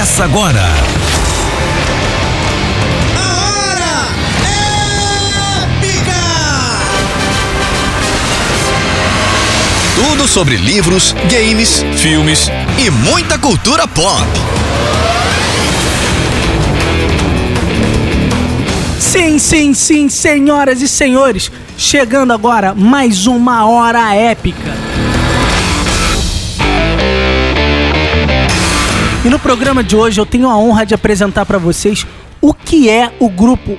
Começa agora. A hora épica! Tudo sobre livros, games, filmes e muita cultura pop. Sim, sim, sim, senhoras e senhores, chegando agora mais uma hora épica. E no programa de hoje eu tenho a honra de apresentar para vocês o que é o grupo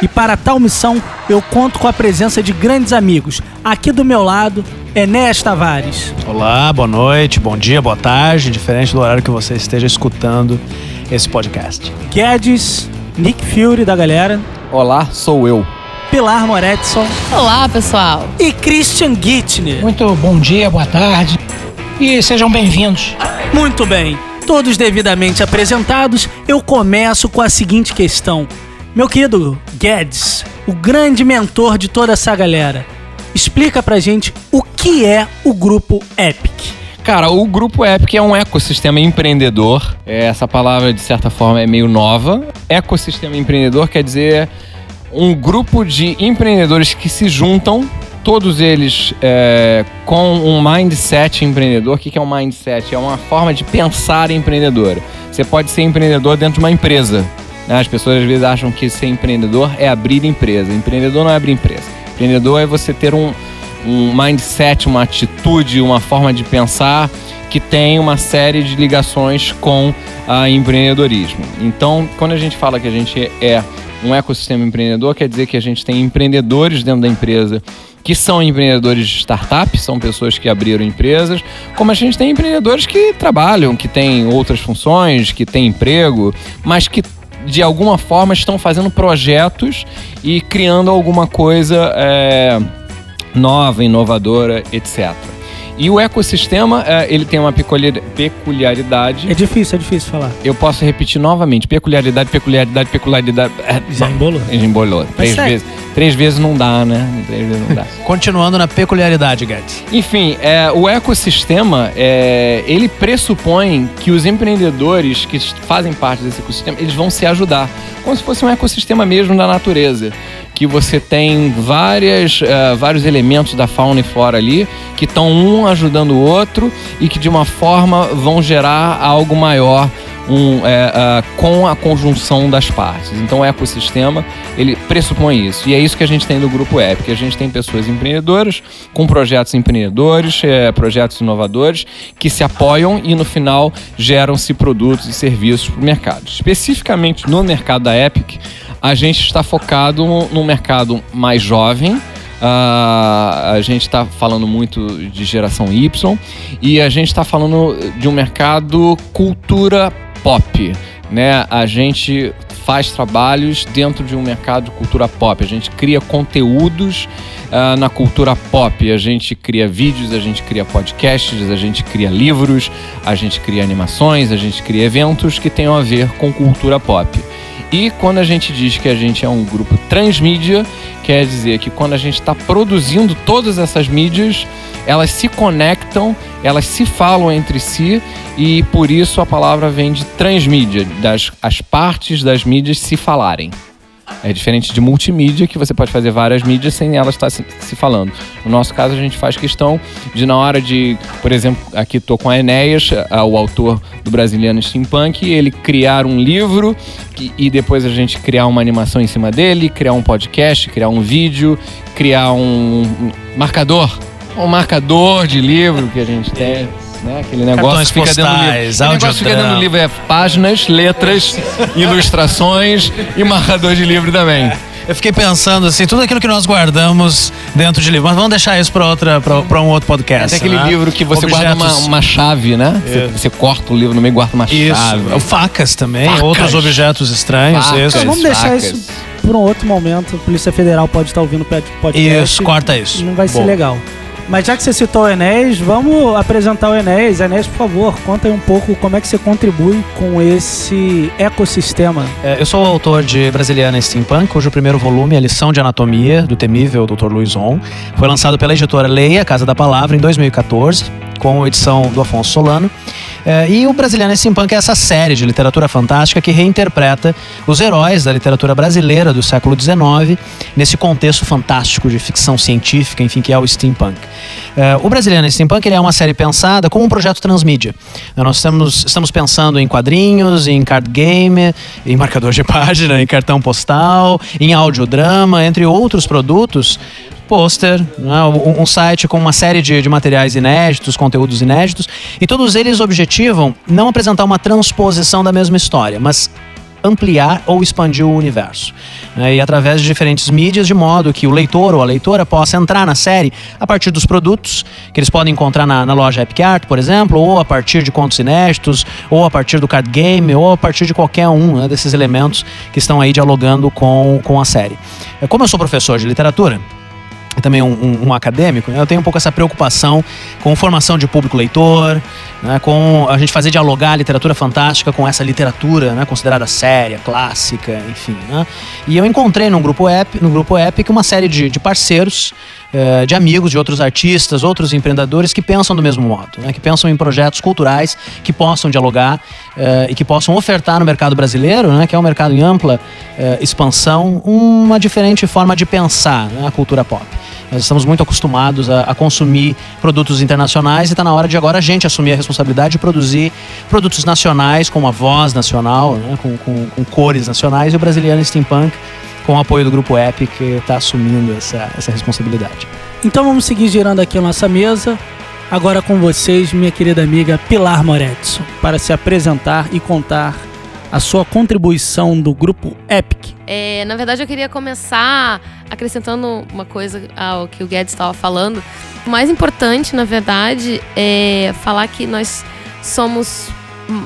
e para tal missão, eu conto com a presença de grandes amigos. Aqui do meu lado, Enéas Tavares. Olá, boa noite, bom dia, boa tarde, diferente do horário que você esteja escutando esse podcast. Guedes, Nick Fury da galera, Olá, sou eu. Pilar Moretson Olá, pessoal. e Christian Gittner. Muito bom dia, boa tarde e sejam bem-vindos. Muito bem, todos devidamente apresentados, eu começo com a seguinte questão. Meu querido Guedes, o grande mentor de toda essa galera, explica pra gente o que é o grupo Epic. Cara, o Grupo Epic é um ecossistema empreendedor. É, Essa palavra, de certa forma, é meio nova. Ecossistema empreendedor quer dizer um grupo de empreendedores que se juntam, todos eles é, com um mindset empreendedor. O que é um mindset? É uma forma de pensar empreendedora. Você pode ser empreendedor dentro de uma empresa. né? As pessoas às vezes acham que ser empreendedor é abrir empresa. Empreendedor não é abrir empresa. Empreendedor é você ter um, um mindset, uma atitude, uma forma de pensar que tem uma série de ligações com a empreendedorismo. Então, quando a gente fala que a gente é um ecossistema empreendedor, quer dizer que a gente tem empreendedores dentro da empresa que são empreendedores de startups, são pessoas que abriram empresas, como a gente tem empreendedores que trabalham, que têm outras funções, que têm emprego, mas que de alguma forma estão fazendo projetos e criando alguma coisa é, nova, inovadora, etc. E o ecossistema, é, ele tem uma peculiar- peculiaridade. É difícil, é difícil falar. Eu posso repetir novamente. Peculiaridade, peculiaridade, peculiaridade. É, Já embolou? Embolou. Três segue. vezes. Três vezes não dá, né? Três vezes não dá. Continuando na peculiaridade, Guedes. Enfim, é, o ecossistema, é, ele pressupõe que os empreendedores que fazem parte desse ecossistema, eles vão se ajudar. Como se fosse um ecossistema mesmo da natureza. Que você tem várias, é, vários elementos da fauna e flora ali, que estão um ajudando o outro e que de uma forma vão gerar algo maior um, é, ah, com a conjunção das partes. Então o ecossistema, ele pressupõe isso. E é isso que a gente tem do Grupo Epic. A gente tem pessoas empreendedoras, com projetos empreendedores, é, projetos inovadores, que se apoiam e no final geram-se produtos e serviços para o mercado. Especificamente no mercado da Epic, a gente está focado no mercado mais jovem, ah, a gente está falando muito de geração Y e a gente está falando de um mercado cultura pop. Né? A gente faz trabalhos dentro de um mercado de cultura pop. A gente cria conteúdos ah, na cultura pop. A gente cria vídeos, a gente cria podcasts, a gente cria livros, a gente cria animações, a gente cria eventos que tenham a ver com cultura pop. E quando a gente diz que a gente é um grupo transmídia, quer dizer que quando a gente está produzindo todas essas mídias, elas se conectam, elas se falam entre si e por isso a palavra vem de transmídia, das as partes das mídias se falarem. É diferente de multimídia, que você pode fazer várias mídias sem elas estar se, se falando. No nosso caso, a gente faz questão de, na hora de, por exemplo, aqui estou com a Enéas, o autor do Brasiliano Steampunk, ele criar um livro que- e depois a gente criar uma animação em cima dele, criar um podcast, criar um vídeo, criar um marcador. Um marcador de livro que a gente tem. Né? Aquele negócio Cartões que fica dentro do livro. postais, Aquele negócio que fica dentro do livro é páginas, letras, ilustrações e marcador de livro também. Eu fiquei pensando assim, tudo aquilo que nós guardamos dentro de livro, mas vamos deixar isso para outra, para um outro podcast. Tem aquele né? livro que você guarda uma, Objetos- uma chave, né? Você, você corta o livro no meio e guarda uma Isso, chave. facas também, Facas. outros objetos estranhos, Facas. isso. Então, vamos deixar facas. isso por um outro momento. A Polícia Federal pode estar ouvindo o podcast. Isso, corta isso. Não vai ser legal. Mas já que você citou o Enéas, vamos apresentar o Enéas. Enéas, por favor, conta aí um pouco como é que você contribui com esse ecossistema. É, eu sou o autor de Brasiliana Steampunk, cujo primeiro volume, A Lição de Anatomia, do temível Dr. Luiz On, foi lançado pela editora Leia, Casa da Palavra, em 2014. Com edição do Afonso Solano. É, e o Brasiliano Steampunk é essa série de literatura fantástica que reinterpreta os heróis da literatura brasileira do século XIX nesse contexto fantástico de ficção científica, enfim, que é o steampunk. É, o Brasiliano Steampunk é uma série pensada como um projeto transmídia. Nós estamos, estamos pensando em quadrinhos, em card game, em marcador de página, em cartão postal, em audiodrama, entre outros produtos pôster, né, um site com uma série de, de, materiais inéditos, conteúdos inéditos, e todos eles objetivam não apresentar uma transposição da mesma história, mas ampliar ou expandir o universo. Né, e através de diferentes mídias, de modo que o leitor ou a leitora possa entrar na série a partir dos produtos que eles podem encontrar na, na loja Epic Art, por exemplo, ou a partir de contos inéditos, ou a partir do card game, ou a partir de qualquer um né, desses elementos que estão aí dialogando com, com a série. Como eu sou professor de literatura, e também um, um, um acadêmico, né, eu tenho um pouco essa preocupação com formação de público leitor, né, com a gente fazer dialogar a literatura fantástica com essa literatura né, considerada séria, clássica, enfim. Né? E eu encontrei no grupo, Epic, no grupo Epic uma série de, de parceiros eh, de amigos de outros artistas, outros empreendedores que pensam do mesmo modo, né? que pensam em projetos culturais que possam dialogar uh, e que possam ofertar no mercado brasileiro, né? que é um mercado em ampla uh, expansão, uma diferente forma de pensar né? a cultura pop. Nós estamos muito acostumados a, a consumir produtos internacionais e está na hora de agora a gente assumir a responsabilidade de produzir produtos nacionais com uma voz nacional, né? com, com, com cores nacionais e o brasileiro steampunk com o apoio do Grupo Epic, está assumindo essa, essa responsabilidade. Então vamos seguir girando aqui a nossa mesa. Agora com vocês, minha querida amiga Pilar Moretson, para se apresentar e contar a sua contribuição do grupo Epic. É, na verdade, eu queria começar acrescentando uma coisa ao que o Guedes estava falando. O mais importante, na verdade, é falar que nós somos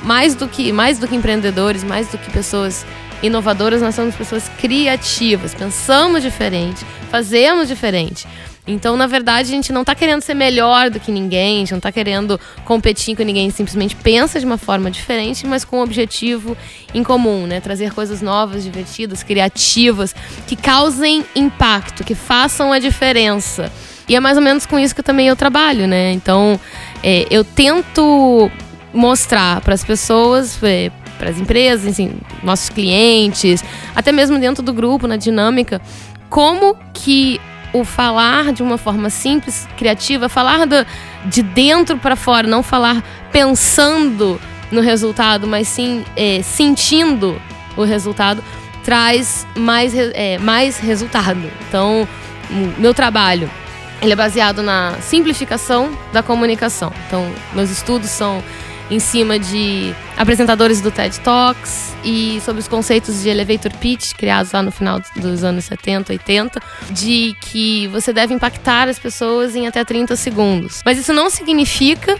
mais do que mais do que empreendedores, mais do que pessoas inovadoras, nós somos pessoas criativas, pensamos diferente, fazemos diferente. Então, na verdade, a gente não está querendo ser melhor do que ninguém, a gente não está querendo competir com ninguém, simplesmente pensa de uma forma diferente, mas com um objetivo em comum, né? Trazer coisas novas, divertidas, criativas, que causem impacto, que façam a diferença. E é mais ou menos com isso que também eu trabalho, né? Então, é, eu tento mostrar para as pessoas, é, para as empresas, assim, nossos clientes, até mesmo dentro do grupo, na dinâmica, como que o falar de uma forma simples, criativa, falar do, de dentro para fora, não falar pensando no resultado, mas sim é, sentindo o resultado, traz mais, é, mais resultado. Então, meu trabalho ele é baseado na simplificação da comunicação. Então, meus estudos são em cima de apresentadores do TED Talks e sobre os conceitos de elevator pitch criados lá no final dos anos 70, 80, de que você deve impactar as pessoas em até 30 segundos. Mas isso não significa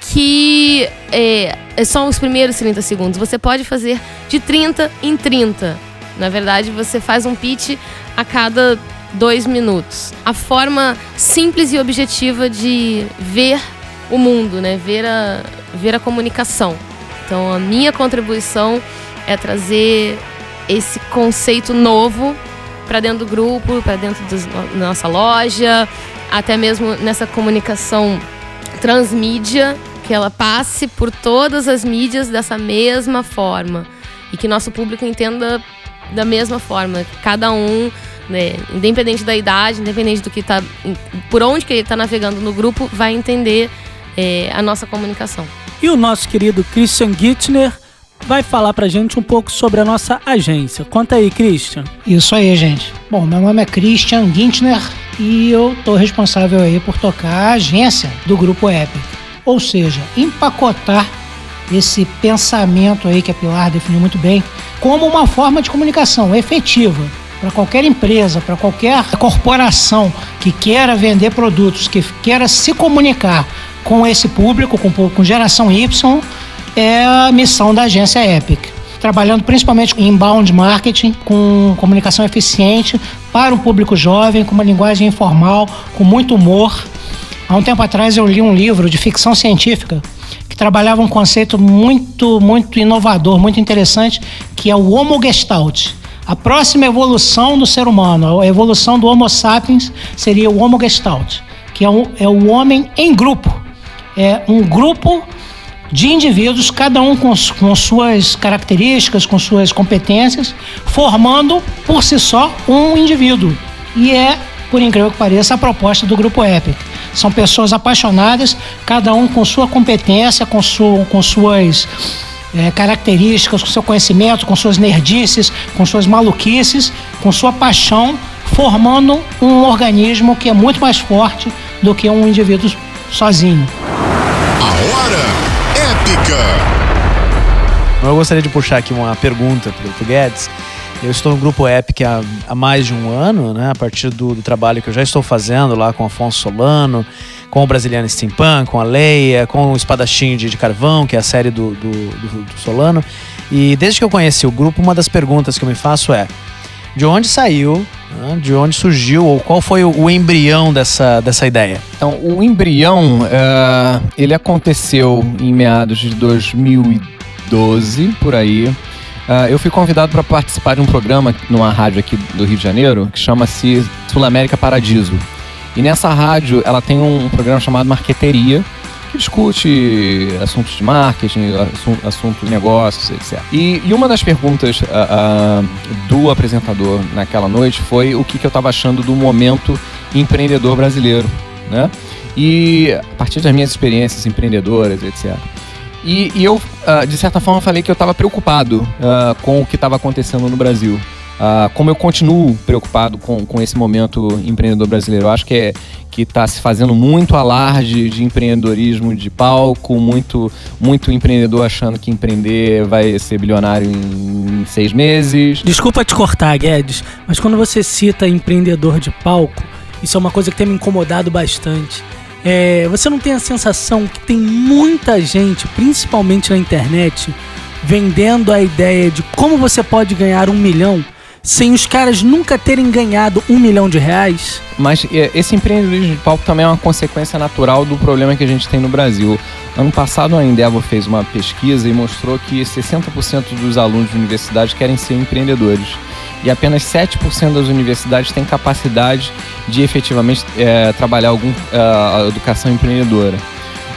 que é, é só os primeiros 30 segundos. Você pode fazer de 30 em 30. Na verdade, você faz um pitch a cada dois minutos. A forma simples e objetiva de ver o mundo, né? Ver a, ver a comunicação. Então, a minha contribuição é trazer esse conceito novo para dentro do grupo, para dentro da nossa loja, até mesmo nessa comunicação transmídia, que ela passe por todas as mídias dessa mesma forma e que nosso público entenda da mesma forma. Cada um, né, independente da idade, independente do que tá, por onde que ele está navegando no grupo, vai entender é, a nossa comunicação. E o nosso querido Christian Gittner vai falar pra gente um pouco sobre a nossa agência. Conta aí, Christian. Isso aí, gente. Bom, meu nome é Christian Gintner e eu tô responsável aí por tocar a agência do Grupo Epic. Ou seja, empacotar esse pensamento aí que a Pilar definiu muito bem como uma forma de comunicação efetiva para qualquer empresa, para qualquer corporação que queira vender produtos, que queira se comunicar com esse público, com, com geração Y, é a missão da agência Epic. Trabalhando principalmente em inbound marketing, com comunicação eficiente para um público jovem, com uma linguagem informal, com muito humor. Há um tempo atrás eu li um livro de ficção científica que trabalhava um conceito muito, muito inovador, muito interessante, que é o Homo Gestalt. A próxima evolução do ser humano, a evolução do Homo sapiens, seria o Homo Gestalt, que é é o homem em grupo é um grupo de indivíduos, cada um com, com suas características, com suas competências, formando por si só um indivíduo. E é, por incrível que pareça, a proposta do Grupo Epic. São pessoas apaixonadas, cada um com sua competência, com, su, com suas é, características, com seu conhecimento, com suas nerdices, com suas maluquices, com sua paixão, formando um organismo que é muito mais forte do que um indivíduo sozinho. Hora épica. Eu gostaria de puxar aqui uma pergunta para o Guedes. Eu estou no grupo Epic há, há mais de um ano, né? A partir do, do, trabalho que eu já estou fazendo lá com Afonso Solano, com o Brasiliano Steampunk, com a Leia, com o Espadachim de, de Carvão, que é a série do, do, do Solano. E desde que eu conheci o grupo, uma das perguntas que eu me faço é: de onde saiu, né? de onde surgiu, ou qual foi o, o, embrião dessa, dessa ideia? Então, o embrião, uh, ele aconteceu em meados de 2012, por aí. Uh, eu fui convidado para participar de um programa numa rádio aqui do Rio de Janeiro que chama-se Sul América Paradiso. E nessa rádio ela tem um programa chamado Marqueteria, que discute assuntos de marketing, assuntos assunto de negócios, etc. E, e uma das perguntas uh, uh, do apresentador naquela noite foi o que, que eu estava achando do momento empreendedor brasileiro, né? E a partir das minhas experiências empreendedoras, etc. E, e eu, uh, de certa forma, falei que eu estava preocupado com o que estava acontecendo no Brasil. Uh, como eu continuo preocupado com, com esse momento empreendedor brasileiro. Eu acho que é, que está se fazendo muito alarde de empreendedorismo de palco, muito, muito empreendedor achando que empreender vai ser bilionário em, seis meses. Desculpa te cortar, Guedes, mas quando você cita empreendedor de palco, isso é uma coisa que tem me incomodado bastante. É, você não tem a sensação que tem muita gente, principalmente na internet, vendendo a ideia de como você pode ganhar um milhão sem os caras nunca terem ganhado um milhão de reais? Mas é, esse empreendedorismo de palco também é uma consequência natural do problema que a gente tem no Brasil. Ano passado a Endeavor fez uma pesquisa e mostrou que 60% dos alunos de universidade querem ser empreendedores e apenas 7% das universidades têm capacidade de efetivamente é, trabalhar algum, é, a educação empreendedora.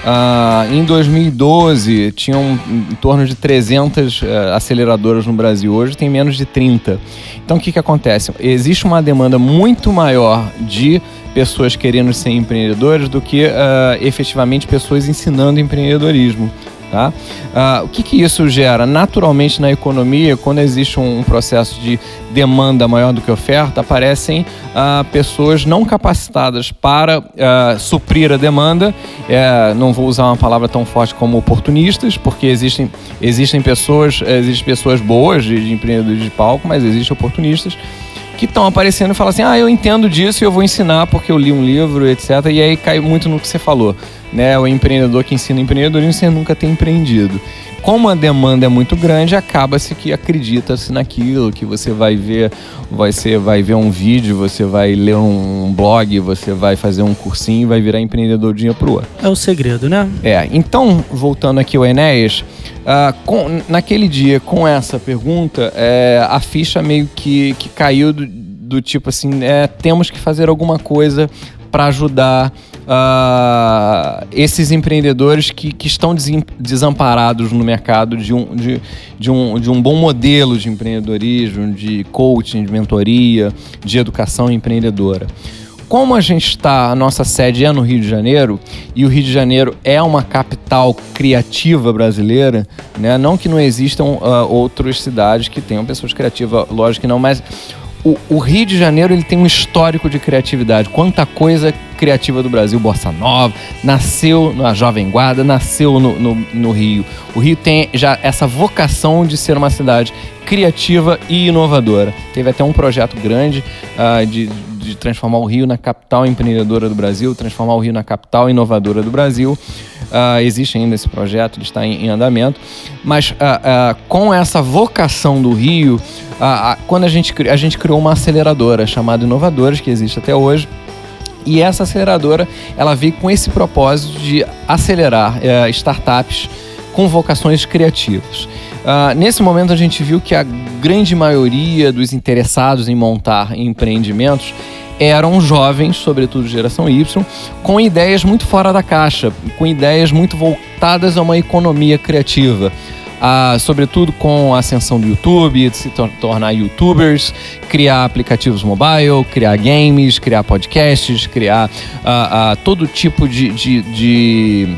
Uh, em 2012, tinham em torno de 300 uh, é, aceleradoras no Brasil. Hoje tem menos de 30. Então, o que, que acontece? Existe uma demanda muito maior de pessoas querendo ser empreendedores do que uh, efetivamente pessoas ensinando empreendedorismo. Tá? Uh, o que, que isso gera? Naturalmente, na economia, quando existe um, processo de demanda maior do que oferta, aparecem uh, pessoas não capacitadas para uh, suprir a demanda. Uh, não vou usar uma palavra tão forte como oportunistas, porque existem, existem pessoas, existem pessoas boas de, de empreendedores de palco, mas existem oportunistas que estão aparecendo e falam assim: ah, eu entendo disso e eu vou ensinar porque eu li um livro, etc. E aí cai muito no que você falou, né? O empreendedor que ensina empreendedorismo sem nunca ter empreendido. Como a demanda é muito grande, acaba-se que acredita-se naquilo, que você vai ver, você vai ver um vídeo, você vai ler um blog, você vai fazer um cursinho e vai virar empreendedor de dia pro outro. É o segredo, né? É. Então, voltando aqui ao Enéas, Uh, com, naquele dia, com essa pergunta, é, a ficha meio que, que caiu do, do tipo assim: é, temos que fazer alguma coisa para ajudar uh, esses empreendedores que, que estão desamparados no mercado de um, de, de, um, de um bom modelo de empreendedorismo, de coaching, de mentoria, de educação empreendedora como a gente está, a nossa sede é no Rio de Janeiro, e o Rio de Janeiro é uma capital criativa brasileira, né? Não que não existam uh, outras cidades que tenham pessoas criativas, lógico que não, mas o, o, Rio de Janeiro ele tem um histórico de criatividade. Quanta coisa criativa do Brasil, Bossa Nova, nasceu na Jovem Guarda, nasceu no, no, no, Rio. O Rio tem já essa vocação de ser uma cidade criativa e inovadora. Teve até um projeto grande uh, de, de transformar o Rio na capital empreendedora do Brasil, transformar o Rio na capital inovadora do Brasil. Uh, existe ainda esse projeto, ele está em, em andamento. Mas uh, com essa vocação do Rio, quando a gente, a gente criou uma aceleradora chamada Inovadores, que existe até hoje, e essa aceleradora, ela veio com esse propósito de acelerar uh, startups com vocações criativas. Uh, nesse momento a gente viu que a grande maioria dos interessados em montar empreendimentos eram jovens, sobretudo geração Y, com ideias muito fora da caixa, com ideias muito voltadas a uma economia criativa. Ah, sobretudo com a ascensão do YouTube, de se tor- tornar youtubers, criar aplicativos mobile, criar games, criar podcasts, criar ah, ah, todo tipo de- de- de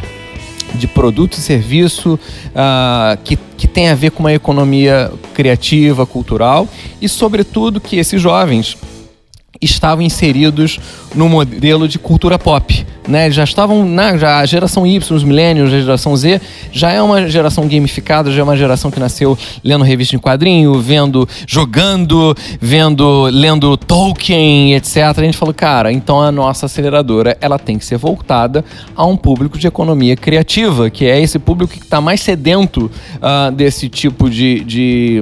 de produto e serviço ah, que, que tem a ver com uma economia criativa, cultural e, sobretudo, que esses jovens estavam inseridos no modelo de cultura pop. Né? Já estavam na já a geração Y, os millennials, a geração Z, já é uma geração gamificada, já é uma geração que nasceu lendo revista em quadrinho, vendo, jogando, vendo, lendo Tolkien, etc. A gente falou, cara, então a nossa aceleradora ela tem que ser voltada a um público de economia criativa, que é esse público que está mais sedento ah, desse tipo de, de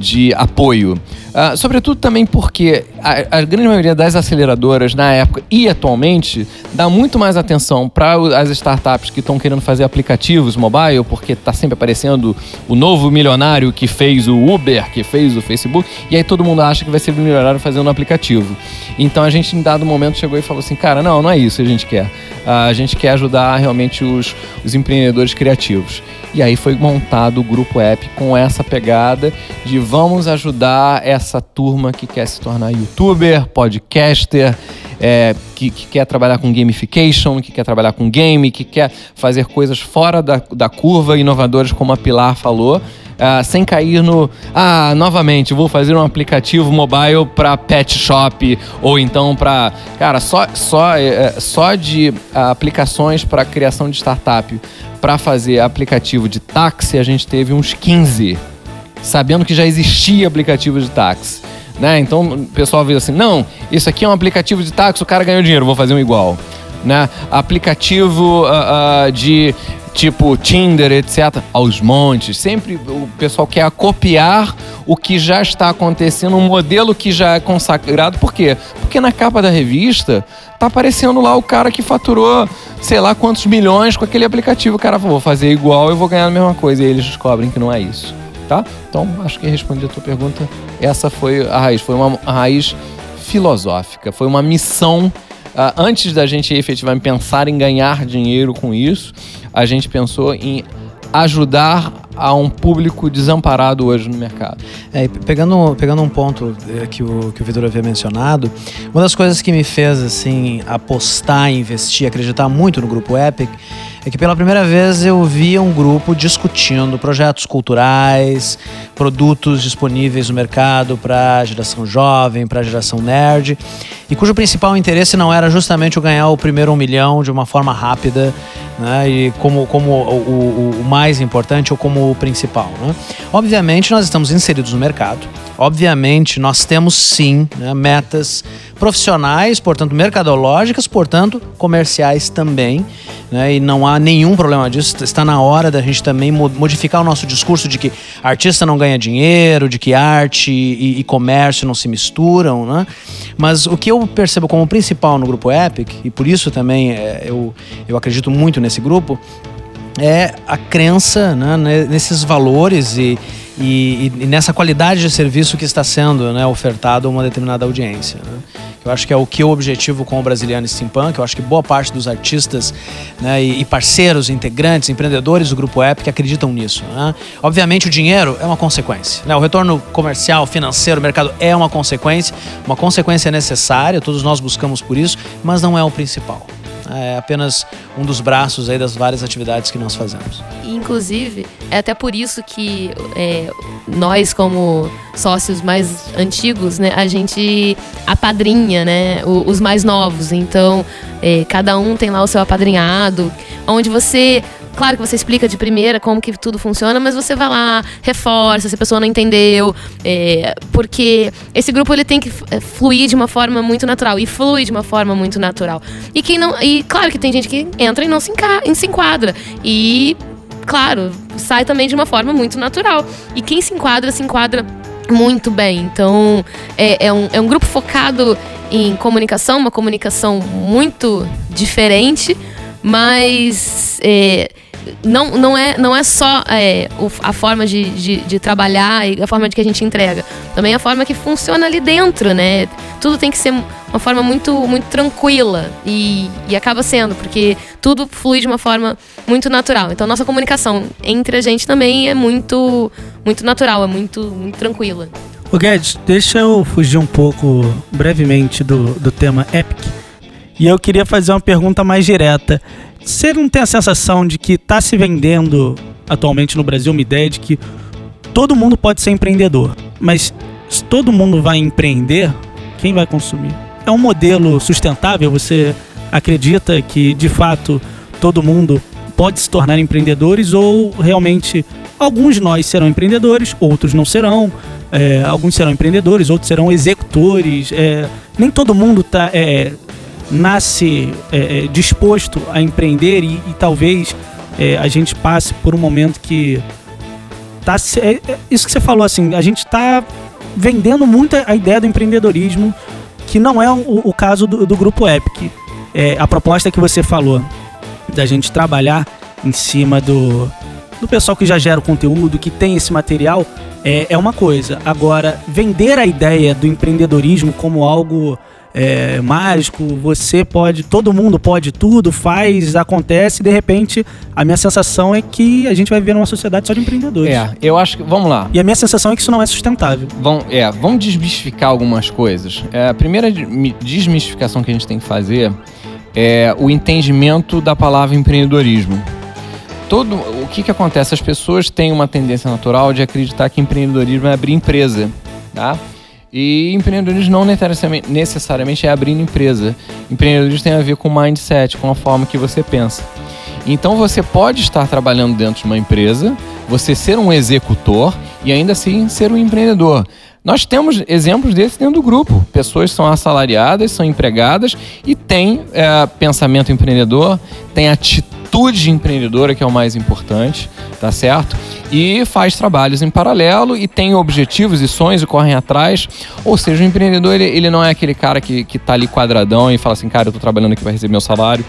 de apoio. Ah, sobretudo também porque a, a grande maioria das aceleradoras na época e atualmente dá muito mais atenção para as startups que estão querendo fazer aplicativos mobile, porque está sempre aparecendo o novo milionário que fez o Uber, que fez o Facebook, e aí todo mundo acha que vai ser o milionário fazendo um aplicativo. Então a gente, em dado momento, chegou e falou assim: cara, não, não é isso que a gente quer. Ah, a gente quer ajudar realmente os, os empreendedores criativos. E aí foi montado o grupo app com essa pegada de vamos ajudar essa turma que quer se tornar youtuber, podcaster, é, que, que quer trabalhar com gamification, que quer trabalhar com game, que quer fazer coisas fora da, da curva, inovadoras, como a Pilar falou. ah, sem cair no. Ah, novamente, vou fazer um aplicativo mobile para pet shop ou então para. Cara, só, só, é, só de ah, aplicações para criação de startup para fazer aplicativo de táxi, a gente teve uns 15, sabendo que já existia aplicativo de táxi. Né? Então o pessoal vê assim: não, isso aqui é um aplicativo de táxi, o cara ganhou dinheiro, vou fazer um igual. Né? Aplicativo ah, ah, de tipo Tinder, etc., aos montes. Sempre o pessoal quer copiar o que já está acontecendo, um modelo que já é consagrado. Por quê? Porque na capa da revista tá aparecendo lá o cara que faturou sei lá quantos milhões com aquele aplicativo. O cara falou, vou fazer igual, eu vou ganhar a mesma coisa. E eles descobrem que não é isso, tá? Então, acho que respondi a tua pergunta. Essa foi a raiz, foi uma raiz filosófica, foi uma missão. ah, antes da gente efetivamente pensar em ganhar dinheiro com isso, a gente pensou em ajudar a um público desamparado hoje no mercado. É, pegando, pegando um ponto eh, que o, que o Vitor havia mencionado, uma das coisas que me fez assim apostar, investir, acreditar muito no grupo Epic é que pela primeira vez eu via um grupo discutindo projetos culturais, produtos disponíveis no mercado para a geração jovem, para a geração nerd, e cujo principal interesse não era justamente o ganhar o primeiro um milhão de uma forma rápida, né, e como, como o, o- o mais importante ou como o principal. Né? Obviamente, nós estamos inseridos no mercado. Obviamente, nós temos sim né, metas profissionais, portanto, mercadológicas, portanto, comerciais também. Né, e não há nenhum problema disso. Está na hora da gente também mo- modificar o nosso discurso de que artista não ganha dinheiro, de que arte e, e comércio não se misturam. Né? Mas o que eu percebo como principal no grupo Epic, e por isso também é, eu, eu acredito muito nesse grupo, é a crença né, ne- nesses valores e, e- e nessa qualidade de serviço que está sendo né, ofertado a uma determinada audiência. né. Eu acho que é o que eu objetivo com o Brasiliano Steampunk. Eu acho que boa parte dos artistas né, e, parceiros, integrantes, empreendedores do Grupo Epic acreditam nisso. né. Obviamente, o dinheiro é uma consequência. né. O retorno comercial, financeiro, mercado é uma consequência. Uma consequência necessária, todos nós buscamos por isso, mas não é o principal. É apenas um dos braços aí das várias atividades que nós fazemos. Inclusive, é até por isso que é, nós, como sócios mais antigos, né, a gente apadrinha né, os mais novos. Então, é, cada um tem lá o seu apadrinhado, onde você. Claro que você explica de primeira como que tudo funciona, mas você vai lá, reforça se a pessoa não entendeu, é, porque esse grupo ele tem que é, fluir de uma forma muito natural e flui de uma forma muito natural. E quem não, e claro que tem gente que entra e não se, enca- se enquadra e claro, sai também de uma forma muito natural. E quem se enquadra, se enquadra muito bem. Então, é, é um, é um grupo focado em comunicação, uma comunicação muito diferente, mas é, não, não, é, não é só é, o- a forma de, de, de trabalhar e a forma de que a gente entrega. Também a forma que funciona ali dentro, né? Tudo tem que ser uma forma muito, muito tranquila. E, e acaba sendo, porque tudo flui de uma forma muito natural. Então, nossa comunicação entre a gente também é muito, muito natural, é muito, muito tranquila. Ô Guedes, deixa eu fugir um pouco brevemente do, do tema Epic. E eu queria fazer uma pergunta mais direta. Você não tem a sensação de que está se vendendo atualmente no Brasil uma ideia de que todo mundo pode ser empreendedor, mas se todo mundo vai empreender, quem vai consumir? É um modelo sustentável? Você acredita que de fato todo mundo pode se tornar empreendedores ou realmente alguns de nós serão empreendedores, outros não serão? É, alguns serão empreendedores, outros serão executores. é, nem todo mundo tá, é, nasce é, é, disposto a empreender e, e talvez é, a gente passe por um momento que tá é, é isso que você falou assim, a gente está vendendo muito a ideia do empreendedorismo, que não é o, o caso do, do grupo Epic. É, a proposta que você falou da gente trabalhar em cima do, do pessoal que já gera o conteúdo, que tem esse material, é, é uma coisa. Agora, vender a ideia do empreendedorismo como algo é, mágico, você pode, todo mundo pode tudo, faz, acontece, e de repente a minha sensação é que a gente vai viver numa sociedade só de empreendedores. É, eu acho que. Vamos lá. E a minha sensação é que isso não é sustentável. Vão, é, vamos desmistificar algumas coisas. É, a primeira de- mi- desmistificação que a gente tem que fazer é o entendimento da palavra empreendedorismo. Todo, o que, que acontece? As pessoas têm uma tendência natural de acreditar que empreendedorismo é abrir empresa, tá? E empreendedorismo não necessariamente, necessariamente é abrir empresa. Empreendedorismo tem a ver com mindset, com a forma que você pensa. Então você pode estar trabalhando dentro de uma empresa, você ser um executor e ainda assim ser um empreendedor. Nós temos exemplos desses dentro do grupo. Pessoas são assalariadas, são empregadas e têm é, pensamento empreendedor, têm atitude empreendedora, que é o mais importante, tá certo? E faz trabalhos em paralelo e tem objetivos e sonhos e correm atrás. Ou seja, o empreendedor, ele, ele não é aquele cara que, que tá ali quadradão e fala assim, cara, eu tô trabalhando aqui para receber meu salário.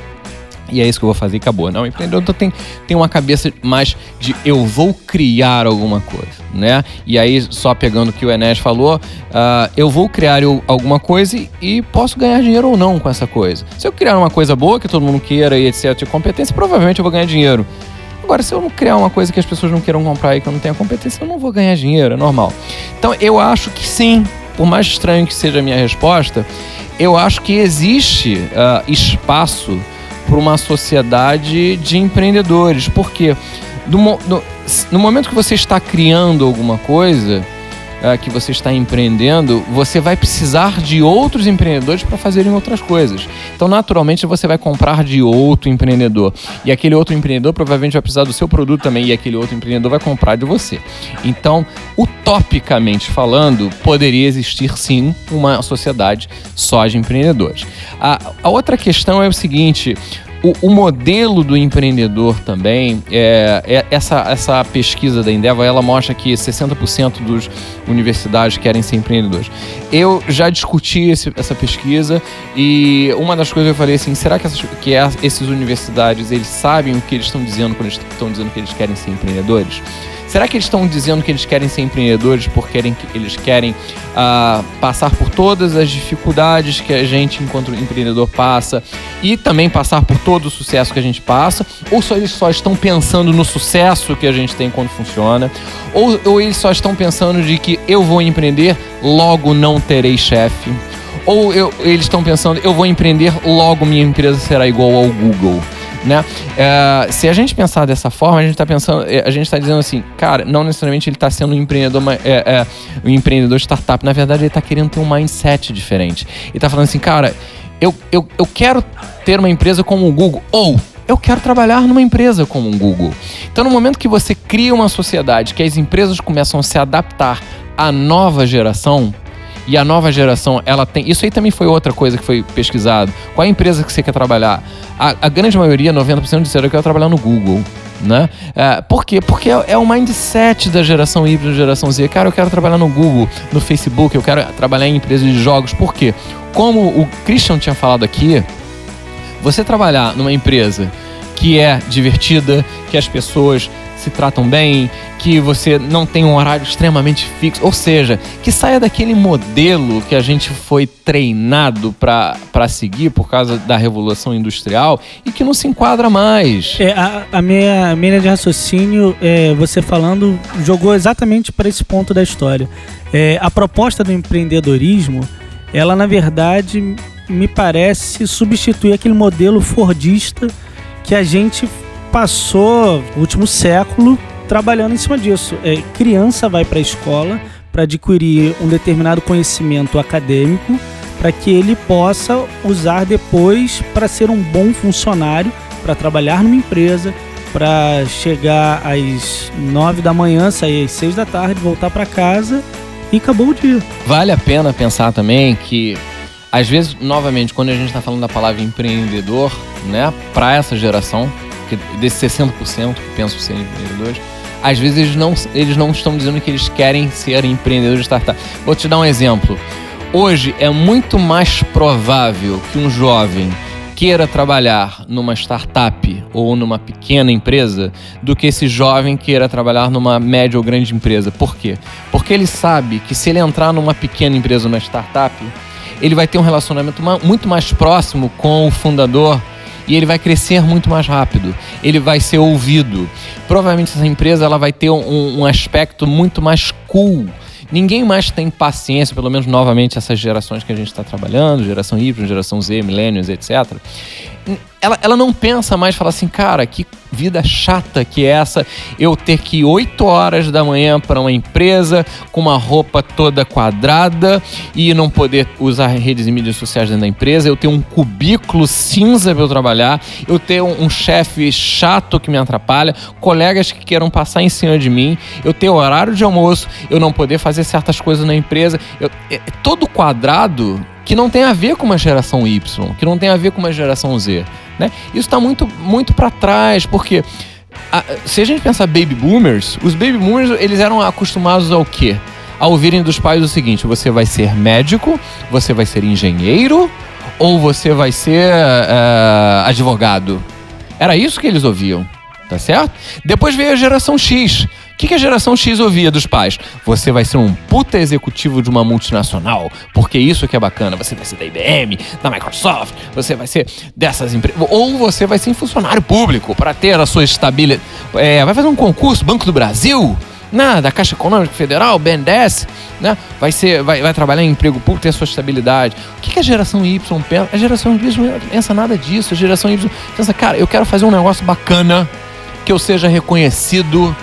E é isso que eu vou fazer e acabou. Não, o empreendedor tem, tem uma cabeça mais de eu vou criar alguma coisa, né? E aí, só pegando o que o Enes falou, ah, eu vou criar eu- alguma coisa e, e posso ganhar dinheiro ou não com essa coisa. Se eu criar uma coisa boa, que todo mundo queira e etc, de competência, provavelmente eu vou ganhar dinheiro. Agora, se eu não criar uma coisa que as pessoas não queiram comprar e que eu não tenha competência, eu não vou ganhar dinheiro, é normal. Então, eu acho que sim, por mais estranho que seja a minha resposta, eu acho que existe ah, espaço para uma sociedade de empreendedores. Porque no, mo- no- no momento que você está criando alguma coisa, ah, que você está empreendendo, você vai precisar de outros empreendedores para fazerem outras coisas. Então, naturalmente, você vai comprar de outro empreendedor. E aquele outro empreendedor provavelmente vai precisar do seu produto também, e aquele outro empreendedor vai comprar de você. Então, utopicamente falando, poderia existir sim uma sociedade só de empreendedores. A, a outra questão é o seguinte. O, o modelo do empreendedor também, é, é- essa, essa pesquisa da Endeavor, ela mostra que 60% dos universidades querem ser empreendedores. Eu já discuti esse- essa pesquisa e uma das coisas que eu falei assim, será que, essas, que é- esses universidades, eles sabem o que eles estão dizendo quando eles estão dizendo que eles querem ser empreendedores? Será que eles estão dizendo que eles querem ser empreendedores porque eles querem ah, passar por todas as dificuldades que a gente, enquanto empreendedor, passa e também passar por todo o sucesso que a gente passa? Ou só eles só estão pensando no sucesso que a gente tem quando funciona? Ou, ou eles só estão pensando de que eu vou empreender, logo não terei chefe? Ou eu- eles estão pensando, eu vou empreender, logo minha empresa será igual ao Google? Né? É, se a gente pensar dessa forma, a gente está pensando, é, a gente está dizendo assim, cara, não necessariamente ele está sendo um empreendedor, é, é, um empreendedor startup. Na verdade, ele está querendo ter um mindset diferente. Ele está falando assim, cara, eu, eu, eu quero ter uma empresa como o Google, ou eu quero trabalhar numa empresa como um Google. Então, no momento que você cria uma sociedade, que as empresas começam a se adaptar à nova geração, e a nova geração, ela tem. Isso aí também foi outra coisa que foi pesquisado. Qual é a empresa que você quer trabalhar? A, a grande maioria, 90%, disseram que eu quero trabalhar no Google. Né? É, por quê? Porque é, é o mindset da geração híbrida, geração Z. Cara, eu quero trabalhar no Google, no Facebook, eu quero trabalhar em empresas de jogos. Por quê? Como o Christian tinha falado aqui, você trabalhar numa empresa que é divertida, que as pessoas se tratam bem, que você não tem um horário extremamente fixo, ou seja, que saia daquele modelo que a gente foi treinado para seguir por causa da revolução industrial e que não se enquadra mais. É, a, a minha, linha de raciocínio, é, você falando, jogou exatamente para esse ponto da história. É, a proposta do empreendedorismo, ela na verdade me parece substituir aquele modelo fordista que a gente passou o último século trabalhando em cima disso. É, criança vai para a escola para adquirir um determinado conhecimento acadêmico para que ele possa usar depois para ser um bom funcionário, para trabalhar numa empresa, para chegar às nove da manhã, sair às seis da tarde, voltar para casa e acabou o dia. Vale a pena pensar também que às vezes, novamente, quando a gente está falando da palavra empreendedor, né, para essa geração, desses 60% que pensam ser empreendedores, às vezes eles não, eles não estão dizendo que eles querem ser empreendedores de startup. Vou te dar um exemplo. Hoje é muito mais provável que um jovem queira trabalhar numa startup ou numa pequena empresa do que esse jovem queira trabalhar numa média ou grande empresa. Por quê? Porque ele sabe que se ele entrar numa pequena empresa, numa startup, ele vai ter um relacionamento muito mais próximo com o fundador e ele vai crescer muito mais rápido. Ele vai ser ouvido. Provavelmente essa empresa ela vai ter um, um aspecto muito mais cool. Ninguém mais tem paciência, pelo menos novamente essas gerações que a gente está trabalhando, geração Y, geração Z, millennials, etc ela, ela não pensa mais, fala assim, cara, que vida chata que é essa eu ter que ir 8 horas da manhã para uma empresa com uma roupa toda quadrada e não poder usar redes e mídias sociais dentro da empresa, eu ter um cubículo cinza para eu trabalhar, eu ter um, um chefe chato que me atrapalha, colegas que queiram passar em cima de mim, eu ter horário de almoço, eu não poder fazer certas coisas na empresa, eu, é, é todo quadrado que não tem a ver com uma geração Y, que não tem a ver com uma geração Z. Né? Isso está muito, muito para trás, porque a, se a gente pensar baby boomers, os baby boomers eles eram acostumados ao quê? A ouvirem dos pais o seguinte: você vai ser médico, você vai ser engenheiro ou você vai ser uh, advogado. Era isso que eles ouviam, tá certo? Depois veio a geração X, que, que a geração X ouvia dos pais? Você vai ser um puta executivo de uma multinacional, porque isso que é bacana. Você vai ser da IBM, da Microsoft, você vai ser dessas empresas. Ou você vai ser funcionário público para ter a sua estabilidade. É, vai fazer um concurso, Banco do Brasil, né, da Caixa Econômica Federal, BNDES, né, vai, ser, vai, vai trabalhar em emprego público, ter a sua estabilidade. O que, que a geração Y pensa? A geração Y não pensa nada disso. A geração Y pensa, cara, eu quero fazer um negócio bacana, que eu seja reconhecido,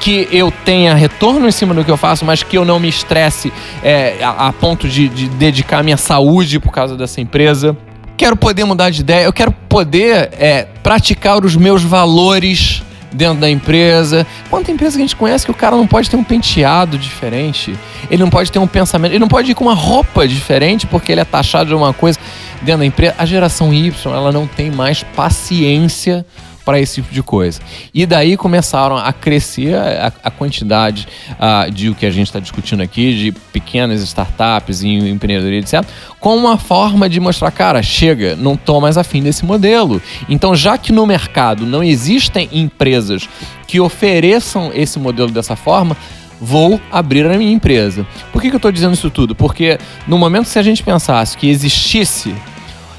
que eu tenha retorno em cima do que eu faço, mas que eu não me estresse é, a, a, ponto de, de dedicar minha saúde por causa dessa empresa. Quero poder mudar de ideia, eu quero poder é, praticar os meus valores dentro da empresa. Quanta empresa que a gente conhece que o cara não pode ter um penteado diferente, ele não pode ter um pensamento, ele não pode ir com uma roupa diferente porque ele é taxado de uma coisa dentro da empresa. A geração Y, ela não tem mais paciência para esse tipo de coisa. E daí começaram a crescer a, a quantidade uh, de o que a gente está discutindo aqui, de pequenas startups e empreendedoria, etc., com uma forma de mostrar, cara, chega, não estou mais afim desse modelo. Então, já que no mercado não existem empresas que ofereçam esse modelo dessa forma, vou abrir a minha empresa. Por que, que eu estou dizendo isso tudo? Porque no momento se a gente pensasse que existisse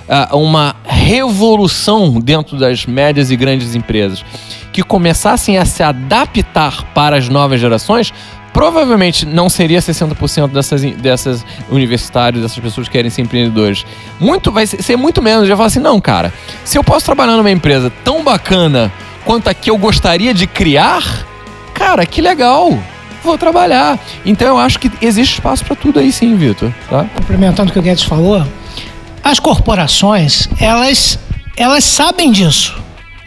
uh, uma revolução dentro das médias e grandes empresas que começassem a se adaptar para as novas gerações, provavelmente não seria 60% dessas, dessas universitários, dessas pessoas que querem ser empreendedores. Muito, vai ser muito menos. Já falo assim, não, cara, se eu posso trabalhar numa empresa tão bacana quanto a que eu gostaria de criar, cara, que legal. Vou trabalhar. Então eu acho que existe espaço para tudo aí sim, Vitor. Tá? Complementando o que o Guedes falou, as corporações, elas, elas sabem disso.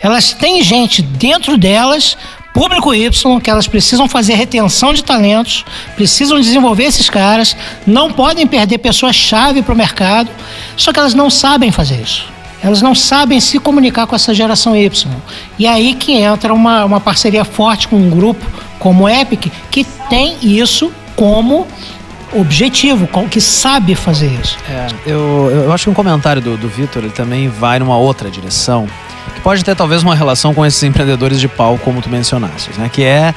Elas têm gente dentro delas, público Y, que elas precisam fazer retenção de talentos, precisam desenvolver esses caras, não podem perder pessoas-chave para o mercado, só que elas não sabem fazer isso. Elas não sabem se comunicar com essa geração Y. E aí que entra uma, uma parceria forte com um grupo como o Epic, que tem isso como objetivo, que sabe fazer isso. É, eu, eu acho que um comentário do, do Vitor também vai numa outra direção. pode ter talvez uma relação com esses empreendedores de pau, como tu mencionaste, né? Que é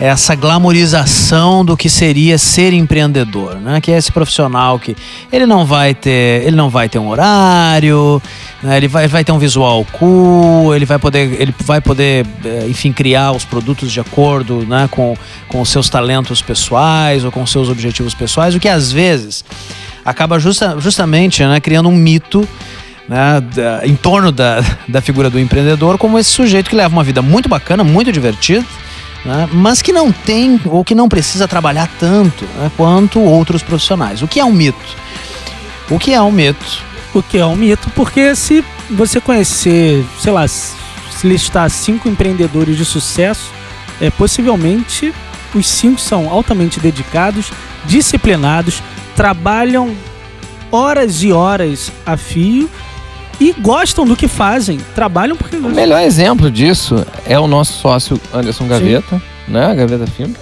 essa glamorização do que seria ser empreendedor, né? Que é esse profissional que ele não vai ter, ele não vai ter um horário, né? ele vai, vai ter um visual cool, ele vai poder, ele vai poder, eh, enfim, criar os produtos de acordo, né? Com, com os seus talentos pessoais ou com seus objetivos pessoais, o que às vezes acaba justa, justamente né, criando um mito né, em torno da, da figura do empreendedor como esse sujeito que leva uma vida muito bacana, muito divertida, né, mas que não tem ou que não precisa trabalhar tanto né, quanto outros profissionais. O que é um mito? O que é um mito? O que é um mito? Porque se você conhecer, sei lá, se listar cinco empreendedores de sucesso, é, possivelmente os cinco são altamente dedicados, disciplinados, trabalham horas e horas a fio e gostam do que fazem. Trabalham porque O melhor exemplo disso é o nosso sócio Anderson Gaveta, né? Gaveta Filme.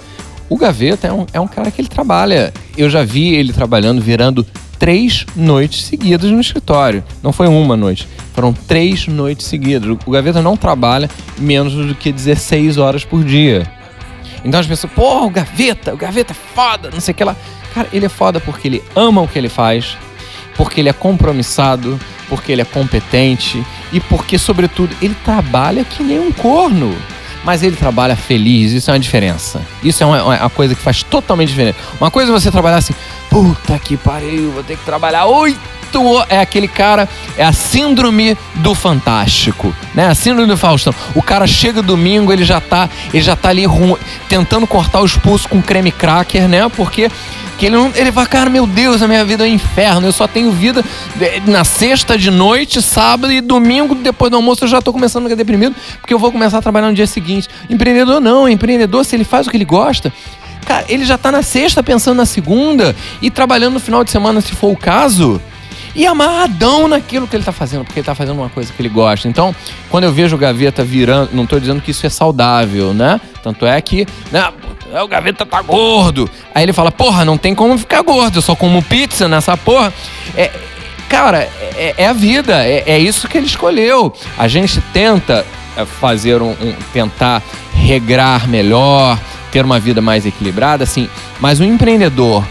O Gaveta é um, é um cara que ele trabalha. Eu já vi ele trabalhando, virando três noites seguidas no escritório. Não foi uma noite, foram três noites seguidas. O Gaveta não trabalha menos do que 16 horas por dia. Então as pessoas, porra, o Gaveta, o Gaveta é foda, não sei o que lá. Cara, ele é foda porque ele ama o que ele faz, porque ele é compromissado, porque ele é competente e porque, sobretudo, ele trabalha que nem um corno. Mas ele trabalha feliz, isso é uma diferença. Isso é uma, uma coisa que faz totalmente diferente. Uma coisa é você trabalhar assim, puta que pariu, vou ter que trabalhar oito É aquele cara, é a síndrome do fantástico, né? A síndrome do Faustão. O cara chega domingo, ele já tá, ele já tá ali rum, tentando cortar os pulsos com creme cracker, né? Porque que ele não, ele fala, cara, meu Deus, a minha vida é um inferno. Eu só tenho vida eh, na sexta de noite, sábado e domingo, depois do almoço, eu já tô começando a ficar deprimido, porque eu vou começar a trabalhar no dia seguinte. Empreendedor não, empreendedor, se ele faz o que ele gosta, cara, ele já tá na sexta pensando na segunda e trabalhando no final de semana, se for o caso. E amarradão naquilo que ele tá fazendo, porque ele tá fazendo uma coisa que ele gosta. Então, quando eu vejo o Gaveta virando, não tô dizendo que isso é saudável, né? Tanto é que, né, o Gaveta tá gordo. Aí ele fala, porra, não tem como ficar gordo, eu só como pizza nessa porra. É, cara, é, é a vida, é, é, isso que ele escolheu. A gente tenta é, fazer um, um, tentar regrar melhor, ter uma vida mais equilibrada, assim, mas o empreendedor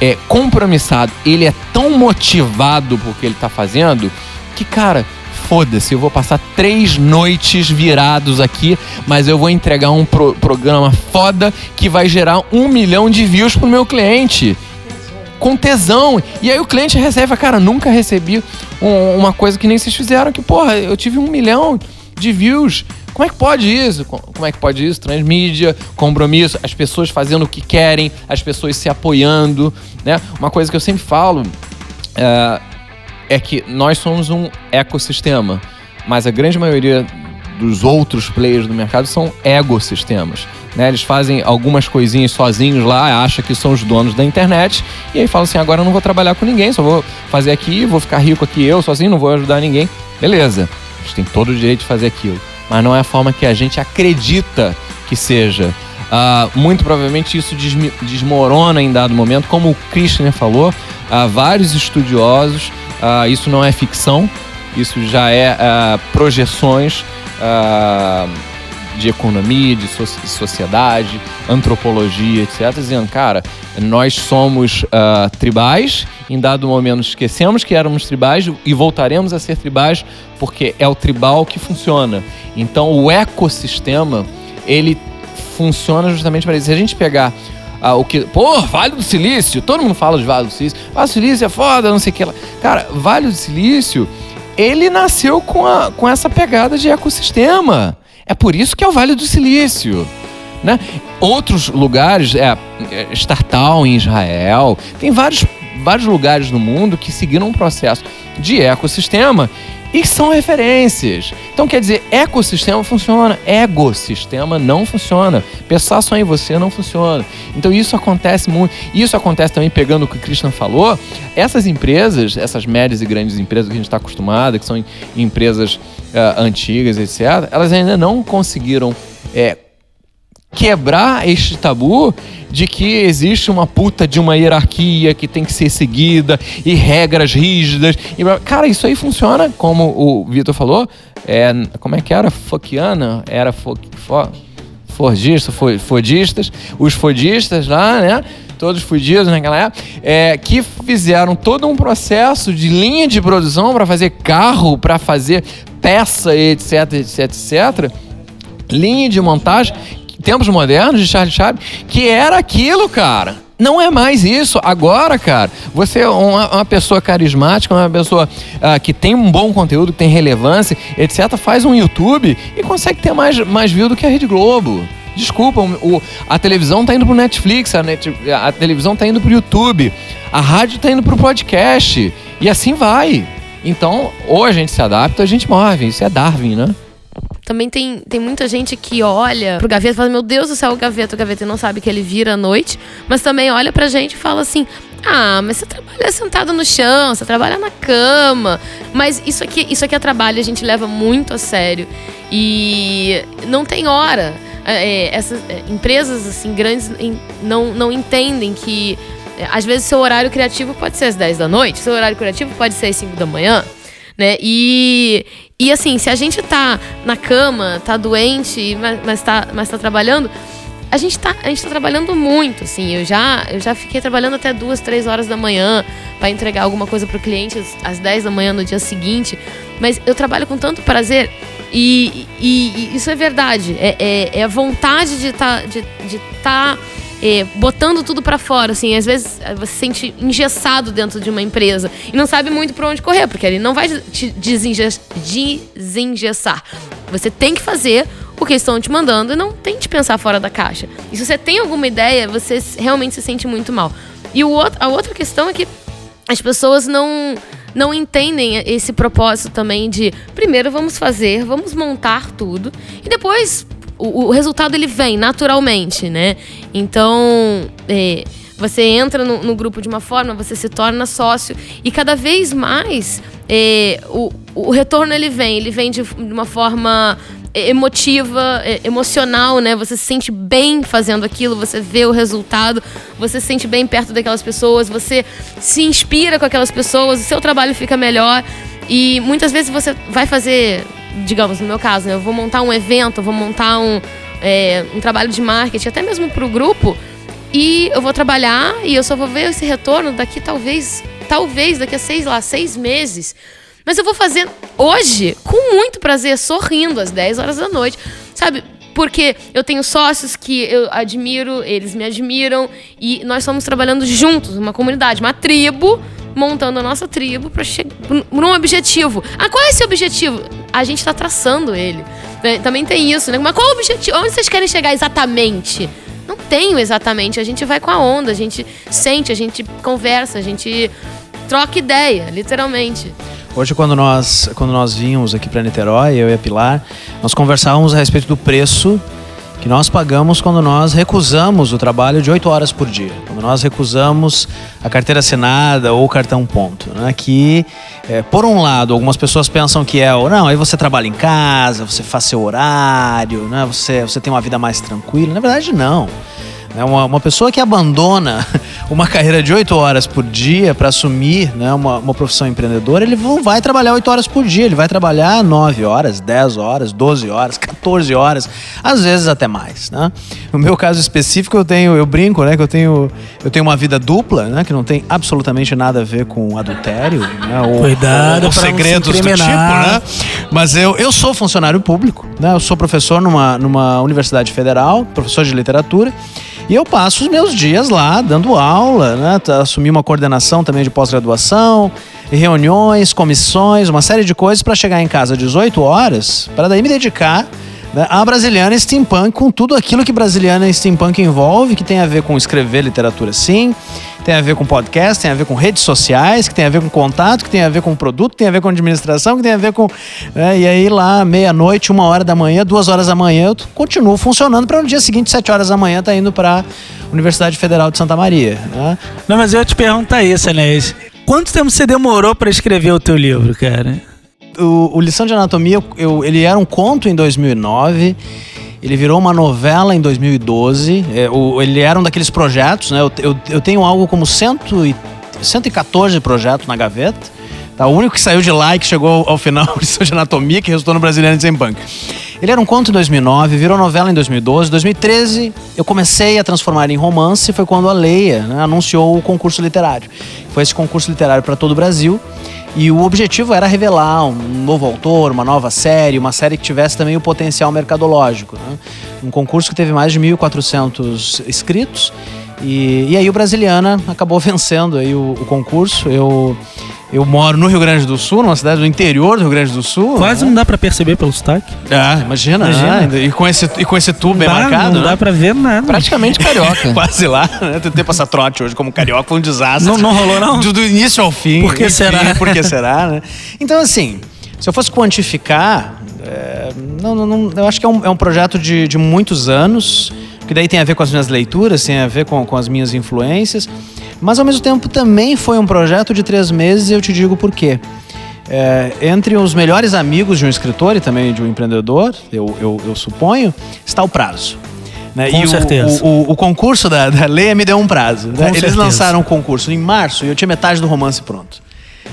é compromissado, ele é tão motivado por que ele tá fazendo que, cara, foda-se, eu vou passar três noites virados aqui, mas eu vou entregar um pro programa foda que vai gerar um milhão de views pro meu cliente. Com tesão. E aí o cliente recebe, cara, nunca recebi um, uma coisa que nem vocês fizeram, que, porra, eu tive um milhão de views. Como é que pode isso? Como é que pode isso? Transmídia, compromisso, as pessoas fazendo o que querem, as pessoas se apoiando, né? Uma coisa que eu sempre falo é, é que nós somos um ecossistema, mas a grande maioria dos outros players do mercado são ecossistemas. Né? Eles fazem algumas coisinhas sozinhos lá, acham que são os donos da internet, e aí falam assim: agora eu não vou trabalhar com ninguém, só vou fazer aqui, vou ficar rico aqui eu sozinho, não vou ajudar ninguém. Beleza, a gente tem todo o direito de fazer aquilo mas não é a forma que a gente acredita que seja. Uh, muito provavelmente isso desmorona em dado momento, como o Christian falou, uh, vários estudiosos, uh, isso não é ficção, isso já é projeções de economia, de so sociedade, antropologia, etc., dizendo, cara, nós somos uh, tribais, em dado momento esquecemos que éramos tribais e voltaremos a ser tribais porque é o tribal que funciona. Então o ecossistema, ele funciona justamente para isso. Se a gente pegar uh, o que. Pô, Vale do Silício, todo mundo fala de Vale do Silício. Vale do Silício é foda, não sei o que lá. Cara, Vale do Silício, ele nasceu com, a, com essa pegada de ecossistema. É por isso que é o Vale do Silício. Né? Outros lugares, é, é Startal em Israel, tem vários, vários lugares no mundo que seguiram um processo de ecossistema e são referências. Então quer dizer, ecossistema funciona, egossistema não funciona. Pensar só em você não funciona. Então isso acontece muito. Isso acontece também pegando o que o Christian falou. Essas empresas, essas médias e grandes empresas que a gente está acostumado, que são empresas uh, antigas, etc., elas ainda não conseguiram é, quebrar este tabu de que existe uma puta de uma hierarquia que tem que ser seguida e regras rígidas. E, cara, isso aí funciona, como o Vitor falou, é, como é que era? Foquiana? Era fo, fo, fordista, fo, fodistas, os fodistas lá, né? Todos fudidos naquela época, é, que fizeram todo um processo de linha de produção para fazer carro, para fazer peça, etc, etc, etc. Linha de montagem tempos modernos de Charlie Chaplin, que era aquilo, cara. Não é mais isso. Agora, cara, você é uma, uma pessoa carismática, uma pessoa uh, que tem um bom conteúdo, que tem relevância, etc., faz um YouTube e consegue ter mais, mais view do que a Rede Globo. Desculpa, o, a televisão tá indo pro Netflix, a, net, a televisão tá indo pro YouTube, a rádio tá indo pro podcast. E assim vai. Então, ou a gente se adapta ou a gente morre. Isso é Darwin, né? Também tem, tem muita gente que olha pro gaveta e fala: Meu Deus do céu, o gaveta, o gaveta, e não sabe que ele vira à noite. Mas também olha pra gente e fala assim: Ah, mas você trabalha sentado no chão, você trabalha na cama. Mas isso aqui, isso aqui é trabalho, a gente leva muito a sério. E não tem hora. É, é essas é, empresas assim grandes não, não entendem que é, às vezes seu horário criativo pode ser às 10 da noite, seu horário criativo pode ser às 5 da manhã né? E, e assim, se a gente tá na cama, tá doente, mas, mas, tá, mas tá trabalhando, a gente tá, a gente tá trabalhando muito, assim. Eu já, eu já fiquei trabalhando até duas, três horas da manhã para entregar alguma coisa pro cliente às, às 10 da manhã no dia seguinte. Mas eu trabalho com tanto prazer e, e, e isso é verdade. É, é, é a vontade de. Tá, de, de tá botando tudo para fora, assim, às vezes eh, você se sente engessado dentro de uma empresa e não sabe muito para onde correr, porque ele não vai te desengessar. Você tem que fazer o que estão te mandando e não tente pensar fora da caixa. E se você tem alguma ideia, você realmente se sente muito mal. E o outro, a outra questão é que as pessoas não não entendem esse propósito também de primeiro vamos fazer, vamos montar tudo e depois o, o resultado ele vem naturalmente, né? Então, é, você entra no, no, grupo de uma forma, você se torna sócio e cada vez mais é, o, o retorno ele vem, ele vem de uma forma emotiva, é, emocional, né? Você se sente bem fazendo aquilo, você vê o resultado, você se sente bem perto daquelas pessoas, você se inspira com aquelas pessoas, o seu trabalho fica melhor e muitas vezes você vai fazer digamos, no meu caso, né, eu vou montar um evento, vou montar um, é, um trabalho de marketing, até mesmo para o grupo, e eu vou trabalhar e eu só vou ver esse retorno daqui talvez, talvez daqui a seis lá, seis meses. Mas eu vou fazer hoje com muito prazer, sorrindo às 10 horas da noite, sabe? Porque eu tenho sócios que eu admiro, eles me admiram e nós estamos trabalhando juntos, uma comunidade, uma tribo montando a nossa tribo para num objetivo. Ah, qual é esse objetivo? A gente está traçando ele. Né? Também tem isso, né? Mas qual é o objetivo? Onde vocês querem chegar exatamente? Não tenho exatamente. A gente vai com a onda, a gente sente, a gente conversa, a gente troca ideia, literalmente. Hoje, quando nós, quando nós vínhamos aqui para Niterói, eu e a Pilar, nós conversávamos a respeito do preço que nós pagamos quando nós recusamos o trabalho de 8 horas por dia, quando nós recusamos a carteira assinada ou o cartão ponto. Né? Que, é, por um lado, algumas pessoas pensam que é, não, aí você trabalha em casa, você faz seu horário, né? você, você tem uma vida mais tranquila. Na verdade, não. Né? Uma, uma pessoa que abandona uma carreira de 8 horas por dia para assumir né, uma, uma profissão empreendedora, ele não vai trabalhar 8 horas por dia, ele vai trabalhar 9 horas, 10 horas, 12 horas, 14 horas, às vezes até mais. Né? No meu caso específico, eu tenho, eu brinco, né, que eu tenho, eu tenho uma vida dupla, né, que não tem absolutamente nada a ver com adultério, né, ou, Cuidado ou, ou segredos do tipo, né? Mas eu, eu sou funcionário público, né? Eu sou professor numa, numa universidade federal, professor de literatura. E eu passo os meus dias lá dando aula, né? Assumi uma coordenação também de pós-graduação, reuniões, comissões, uma série de coisas para chegar em casa às 18 horas, para daí me dedicar a Brasiliana Steampunk com tudo aquilo que Brasiliana Steampunk envolve, que tem a ver com escrever literatura sim, tem a ver com podcast, tem a ver com redes sociais, que tem a ver com contato, que tem a ver com produto, que tem a ver com administração, que tem a ver com. Né, e aí lá, meia-noite, uma hora da manhã, duas horas da manhã, eu continuo funcionando para no dia seguinte, sete horas da manhã, tá indo para Universidade Federal de Santa Maria. Né? Não, mas eu te perguntar isso, Anés. Quanto tempo você demorou para escrever o teu livro, cara? O, Lição de Anatomia, eu, ele era um conto em 2009 Ele virou uma novela em 2012. É, o- ele era um daqueles projetos, né? Eu, eu, eu tenho algo como cento e, 114 projetos na gaveta. Tá? O único que saiu de lá e que chegou ao, final lição de anatomia, que resultou no Brasiliano de Punk. Ele era um conto em 2009, virou novela em 2012. 2013, eu comecei a transformar ele em romance. Foi quando a Leia né, anunciou o concurso literário. Foi esse concurso literário para todo o Brasil. E o objetivo era revelar um novo autor, uma nova série, uma série que tivesse também o potencial mercadológico. né? Um concurso que teve mais de 1.400 inscritos. E, e aí o Brasiliana acabou vencendo aí o, o concurso. Eu, eu moro no Rio Grande do Sul, numa cidade do interior do Rio Grande do Sul. Quase né? não dá pra perceber pelo sotaque. Ah, imagina, Imagina. né? E com esse, e com esse tubo bem marcado, não né? dá pra ver nada. Praticamente carioca. Quase lá, né? Tentei passar trote hoje como carioca, foi um desastre. Não- não rolou, não? Do, do início ao fim. Por que enfim, será? Por que será, né? Então, assim, se eu fosse quantificar, é, não, não, não- eu acho que é um, é um projeto de, de muitos anos, que daí tem a ver com as minhas leituras, tem a ver com, com as minhas influências, mas ao mesmo tempo também foi um projeto de três meses e eu te digo por quê. É, entre os melhores amigos de um escritor e também de um empreendedor, eu, eu, eu suponho, está o prazo. Né? Com e certeza. O, o, o concurso da, da Leia me deu um prazo. né? Eles certeza. lançaram o concurso em março e eu tinha metade do romance pronto,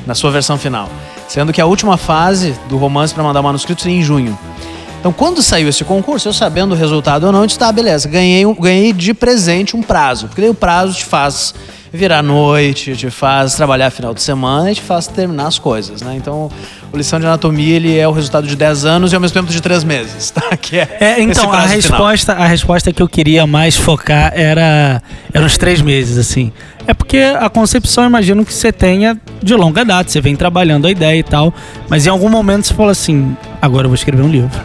na sua versão final. Sendo que a última fase do romance para mandar o manuscrito seria em junho. Então, quando saiu esse concurso, eu sabendo o resultado ou não, eu disse, tá, beleza, ganhei, ganhei de presente um prazo. Porque daí o prazo te faz virar noite, te faz trabalhar final de semana e te faz terminar as coisas, né? Então, o Lição de Anatomia, ele é o resultado de 10 anos e ao mesmo tempo de 3 meses, tá? Que é, É, então, a prazo final. resposta, a resposta que eu queria mais focar era, era os três meses, assim. É porque a concepção, eu imagino que você tenha de longa data, você vem trabalhando a ideia e tal, mas em algum momento você fala assim: agora eu vou escrever um livro.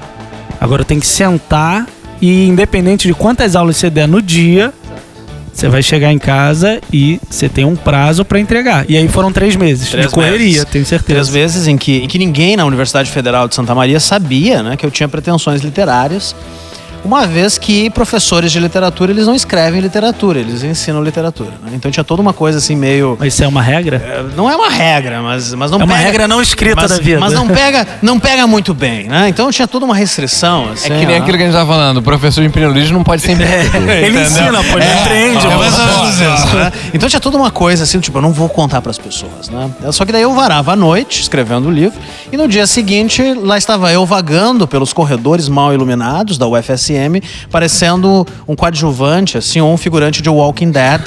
Agora eu tenho que sentar e, independente de quantas aulas você der no dia, você vai chegar em casa e você tem um prazo pra entregar. E aí foram três meses Três de correria, meses. tenho certeza. Três vezes em que, em que ninguém na Universidade Federal de Santa Maria sabia né, que eu tinha pretensões literárias, uma vez que professores de literatura eles não escrevem literatura, eles ensinam literatura. né? Então tinha toda uma coisa assim meio. Mas isso é uma regra? é, Não é uma regra, mas, mas não É uma pega- regra não escrita mas, da vida. Mas não pega, não pega muito bem, né? Então tinha toda uma restrição. É Assim, que nem ó. aquilo que a gente tava falando, o professor de empreendedorismo não pode ser empreendedor. Ele Entendeu? ensina, pô, ele É, empreende. é mais ou menos isso, né? Então tinha toda uma coisa assim, tipo, eu não vou contar pras pessoas, né? Só que daí eu varava à noite, escrevendo o livro, e no dia seguinte, lá estava eu vagando pelos corredores mal iluminados da Parecendo um coadjuvante, assim, ou um figurante de Walking Dead,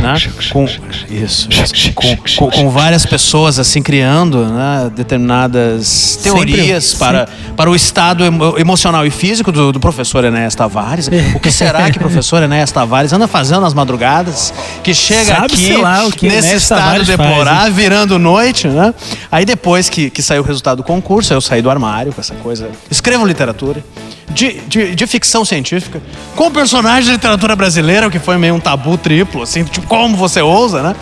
né? Com, isso. Com, com, com várias pessoas, assim, criando né, determinadas teorias Sempre, para, para o estado emo- emocional e físico do, do professor Enéas Tavares. O que será que o professor Enéas Tavares anda fazendo nas madrugadas? Que chega Sabe-se aqui lá nesse Enéas estado Tavares faz, deplorável, virando noite, né? Aí depois que, que saiu o resultado do concurso, eu saí do armário com essa coisa. Escrevo literatura. De, de, de ficção científica, com personagens de literatura brasileira, o que foi meio um tabu triplo, assim, tipo, como você ousa, né?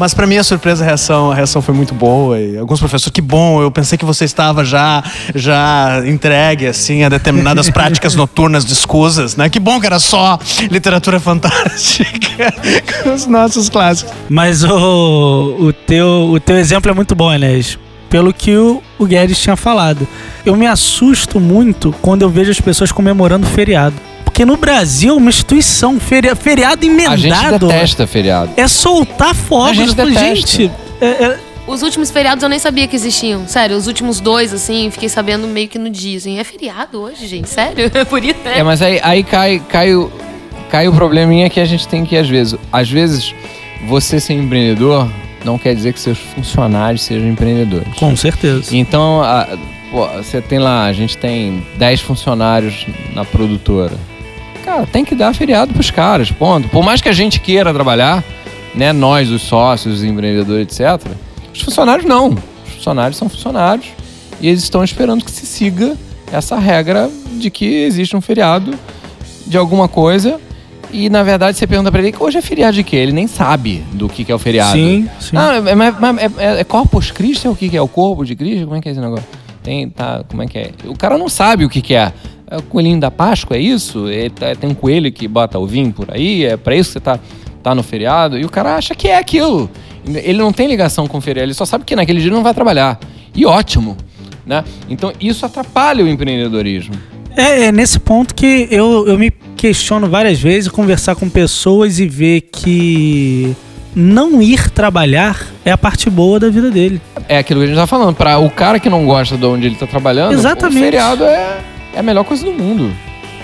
Mas pra minha surpresa, a reação, a reação foi muito boa. E alguns professores, que bom, eu pensei que você estava já, já entregue, assim, a determinadas práticas noturnas de escusas, né? Que bom que era só literatura fantástica com os nossos clássicos. Mas o, o, teu, o teu exemplo é muito bom, Enéas. Pelo que o, o Guedes tinha falado. Eu me assusto muito quando eu vejo as pessoas comemorando feriado. Porque no Brasil, uma instituição, feria, feriado emendado. A gente detesta feriado. É soltar fogos. A gente falo, detesta. gente, é- é- Os últimos feriados eu nem sabia que existiam. Sério, os últimos dois, assim, fiquei sabendo meio que no dia. Assim, é feriado hoje, gente? Sério? É por isso, né? É, mas aí, aí cai, cai, o, cai o probleminha que a gente tem que, às vezes. Às vezes, você ser empreendedor não quer dizer que seus funcionários sejam empreendedores. com certeza. Então, a- pô, você tem lá, a gente tem 10 funcionários na produtora. Cara, tem que dar feriado pros caras, ponto. Por mais que a gente queira trabalhar, né, nós, os sócios, os empreendedores, etc., os funcionários não. Os funcionários são funcionários e eles estão esperando que se siga essa regra de que existe um feriado de alguma coisa. E na verdade você pergunta pra ele, hoje é feriado de quê? Ele nem sabe do que, que é o feriado. Sim, sim. Ah, é, mas- mas é, é, é Corpus Christi é o que, que é? O corpo de Cristo? Como é que é esse negócio? Tem, tá, como é que é? O cara não sabe o que, que é. É o coelhinho da Páscoa, é isso? Tá- tem um coelho que bota o vinho por aí, é pra isso que você tá, tá no feriado. E o cara acha que é aquilo. Ele não tem ligação com o feriado, ele só sabe que naquele dia ele não vai trabalhar. E ótimo, né? Então isso atrapalha o empreendedorismo. É, é nesse ponto que eu, eu me questiono várias vezes, conversar com pessoas e ver que não ir trabalhar é a parte boa da vida dele. É aquilo que a gente tá falando. Para o cara que não gosta de onde ele tá trabalhando, Exatamente. o feriado é, é a melhor coisa do mundo.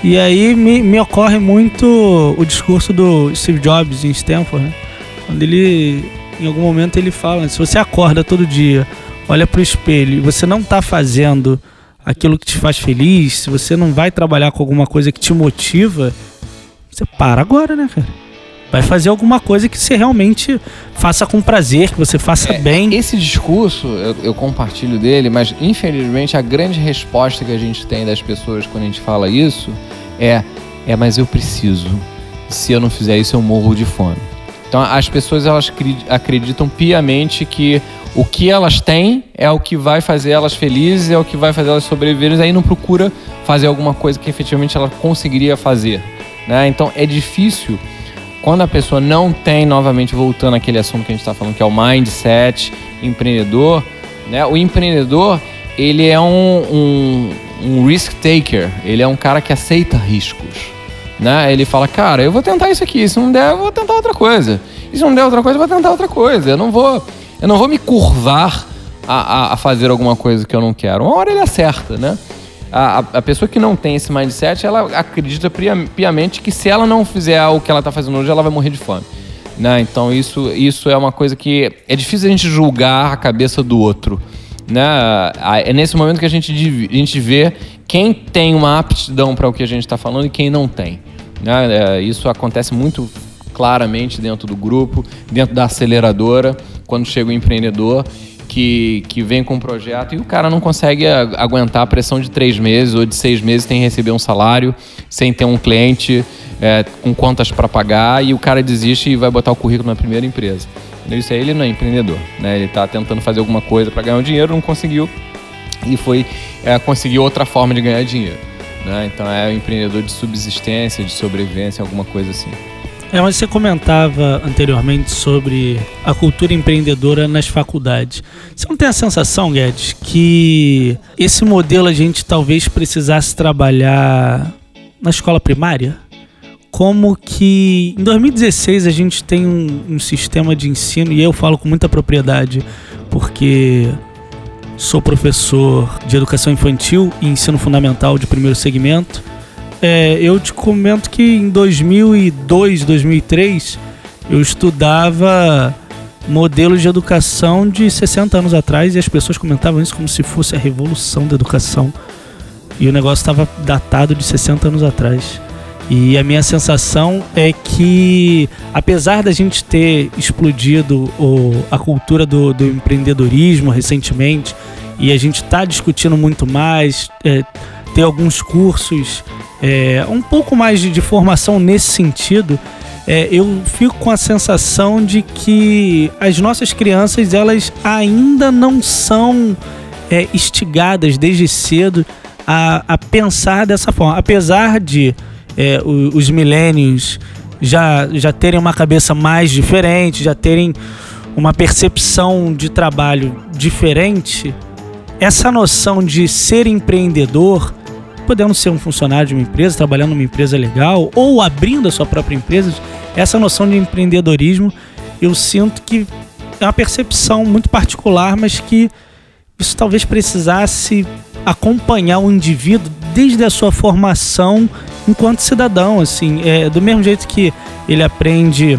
E aí me, me ocorre muito o discurso do Steve Jobs em Stanford, né? Quando ele, em algum momento, ele fala: se você acorda todo dia, olha pro espelho e você não tá fazendo aquilo que te faz feliz, se você não vai trabalhar com alguma coisa que te motiva, você para agora, né, cara? Vai fazer alguma coisa que você realmente faça com prazer, que você faça É, bem. Esse discurso, eu, eu compartilho dele, mas infelizmente a grande resposta que a gente tem das pessoas quando a gente fala isso é: é, mas eu preciso. Se eu não fizer isso, eu morro de fome. Então as pessoas elas acreditam piamente que o que elas têm é o que vai fazer elas felizes, é o que vai fazer elas sobreviverem, aí não procura fazer alguma coisa que efetivamente ela conseguiria fazer. Né? Então é difícil quando a pessoa não tem, novamente voltando àquele assunto que a gente está falando, que é o mindset empreendedor, né? O empreendedor, ele é um, um, um risk taker, ele é um cara que aceita riscos, né? Ele fala, cara, eu vou tentar isso aqui, se não der, eu vou tentar outra coisa. E se não der outra coisa, eu vou tentar outra coisa. Eu não vou, eu não vou me curvar a, a, a fazer alguma coisa que eu não quero. Uma hora ele acerta, né? A, a, pessoa que não tem esse mindset, ela acredita piamente que se ela não fizer o que ela está fazendo hoje, ela vai morrer de fome. Né? Então isso, isso é uma coisa que é difícil a gente julgar a cabeça do outro. Né? É nesse momento que a gente, a gente vê quem tem uma aptidão para o que a gente está falando e quem não tem. Né? É, Isso acontece muito claramente dentro do grupo, dentro da aceleradora, quando chega o empreendedor que, que vem com um projeto e o cara não consegue aguentar a pressão de três meses ou de seis meses sem receber um salário, sem ter um cliente é, com contas para pagar e o cara desiste e vai botar o currículo na primeira empresa. Isso aí ele não é empreendedor, né? Ele está tentando fazer alguma coisa para ganhar um dinheiro, não conseguiu e foi é, conseguir outra forma de ganhar dinheiro. Né? Então é um empreendedor de subsistência, de sobrevivência, alguma coisa assim. É, mas você comentava anteriormente sobre a cultura empreendedora nas faculdades. Você não tem a sensação, Guedes, que esse modelo a gente talvez precisasse trabalhar na escola primária? Como que em 2016 a gente tem um, um sistema de ensino, e eu falo com muita propriedade, porque sou professor de educação infantil e ensino fundamental de primeiro segmento. É, eu te comento que em 2002, 2003, eu estudava modelos de educação de 60 anos atrás e as pessoas comentavam isso como se fosse a revolução da educação. E o negócio estava datado de 60 anos atrás. E a minha sensação é que, apesar da gente ter explodido o- a cultura do, do empreendedorismo recentemente, e a gente está discutindo muito mais, é, ter alguns cursos, é, um pouco mais de, de formação nesse sentido, é, eu fico com a sensação de que as nossas crianças elas ainda não são é, instigadas desde cedo a, a pensar dessa forma. Apesar de é, os milênios já, já terem uma cabeça mais diferente, já terem uma percepção de trabalho diferente, essa noção de ser empreendedor, podendo ser um funcionário de uma empresa, trabalhando numa empresa legal, ou abrindo a sua própria empresa, essa noção de empreendedorismo, eu sinto que é uma percepção muito particular, mas que isso talvez precisasse acompanhar o indivíduo desde a sua formação enquanto cidadão, assim, é, do mesmo jeito que ele aprende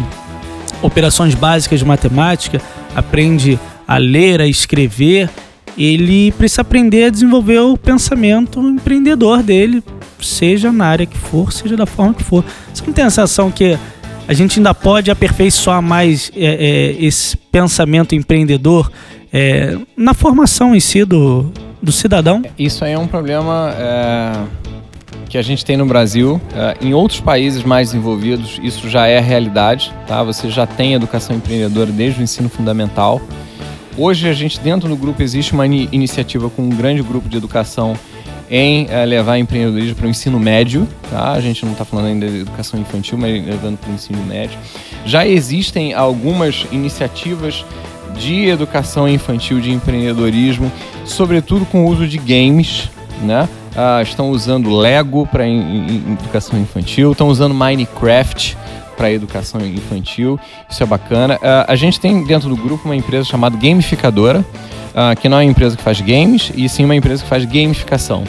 operações básicas de matemática, aprende a ler, a escrever, ele precisa aprender a desenvolver o pensamento empreendedor dele, seja na área que for, seja da forma que for. Você não tem a sensação que a gente ainda pode aperfeiçoar mais é, é, esse pensamento empreendedor é, na formação em si do, do cidadão? Isso aí é um problema é, que a gente tem no Brasil. É, em outros países mais desenvolvidos, isso já é realidade. Tá? Você já tem educação empreendedora desde o ensino fundamental. Hoje, a gente, dentro do grupo, existe uma ini- iniciativa com um grande grupo de educação em eh, levar empreendedorismo para o ensino médio. Tá? A gente não está falando ainda de educação infantil, mas levando para o ensino médio. Já existem algumas iniciativas de educação infantil, de empreendedorismo, sobretudo com o uso de games, né? ah, estão usando Lego para educação infantil, estão usando Minecraft para educação infantil. Isso é bacana. Ah, a gente tem dentro do grupo uma empresa chamada Gamificadora, ah, que não é uma empresa que faz games, e sim uma empresa que faz gamificação.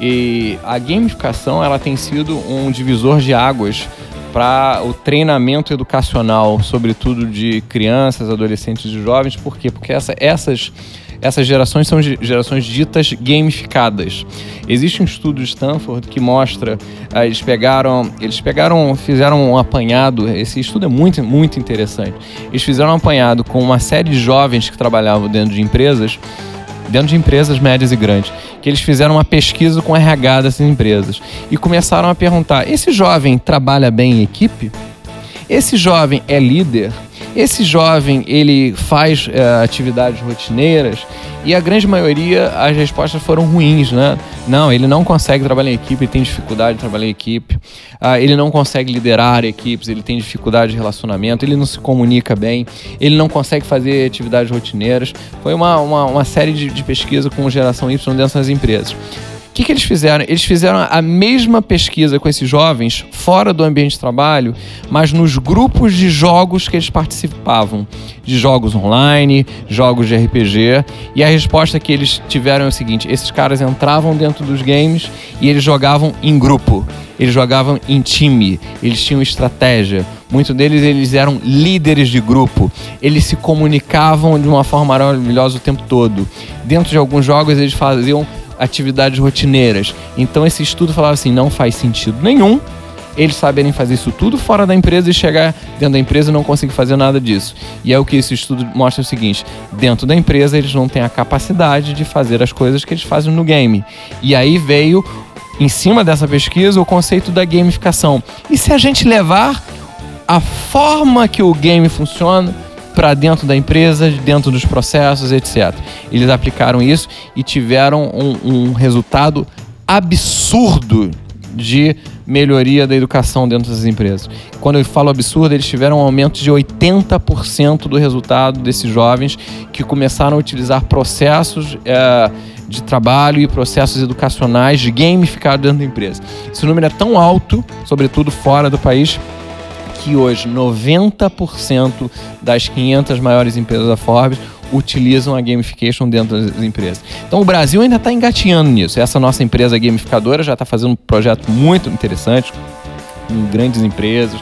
E a gamificação ela tem sido um divisor de águas para o treinamento educacional, sobretudo de crianças, adolescentes e jovens. Por quê? Porque essa, essas essas gerações são gerações ditas gamificadas. Existe um estudo de Stanford que mostra, uh, eles pegaram, eles pegaram, fizeram um apanhado. Esse estudo é muito, muito interessante. Eles fizeram um apanhado com uma série de jovens que trabalhavam dentro de empresas dentro de empresas médias e grandes, que eles fizeram uma pesquisa com RH dessas empresas e começaram a perguntar: esse jovem trabalha bem em equipe? Esse jovem é líder? Esse jovem, ele faz uh, atividades rotineiras e a grande maioria, as respostas foram ruins, né? Não, ele não consegue trabalhar em equipe, ele tem dificuldade de trabalhar em equipe, uh, ele não consegue liderar equipes, ele tem dificuldade de relacionamento, ele não se comunica bem, ele não consegue fazer atividades rotineiras. Foi uma, uma, uma série de, de pesquisa com geração Y dentro das empresas. O que, que eles fizeram? Eles fizeram a mesma pesquisa com esses jovens fora do ambiente de trabalho, mas nos grupos de jogos que eles participavam, de jogos online, jogos de RPG, e a resposta que eles tiveram é o seguinte: esses caras entravam dentro dos games e eles jogavam em grupo, eles jogavam em time, eles tinham estratégia. Muitos deles eles eram líderes de grupo, eles se comunicavam de uma forma maravilhosa o tempo todo. Dentro de alguns jogos eles faziam atividades rotineiras. Então esse estudo falava assim, não faz sentido nenhum eles saberem fazer isso tudo fora da empresa e chegar dentro da empresa e não conseguir fazer nada disso. E é o que esse estudo mostra o seguinte: dentro da empresa eles não têm a capacidade de fazer as coisas que eles fazem no game. E aí veio, em cima dessa pesquisa, o conceito da gamificação. E se a gente levar a forma que o game funciona para dentro da empresa, dentro dos processos, etc. Eles aplicaram isso e tiveram um, um resultado absurdo de melhoria da educação dentro das empresas. Quando eu falo absurdo, eles tiveram um aumento de 80% do resultado desses jovens que começaram a utilizar processos é, de trabalho e processos educacionais de gamificado dentro da empresa. Esse número é tão alto, sobretudo fora do país, que hoje 90% das 500 maiores empresas da Forbes utilizam a gamification dentro das empresas. Então o Brasil ainda está engatinhando nisso. Essa nossa empresa gamificadora já está fazendo um projeto muito interessante com grandes empresas.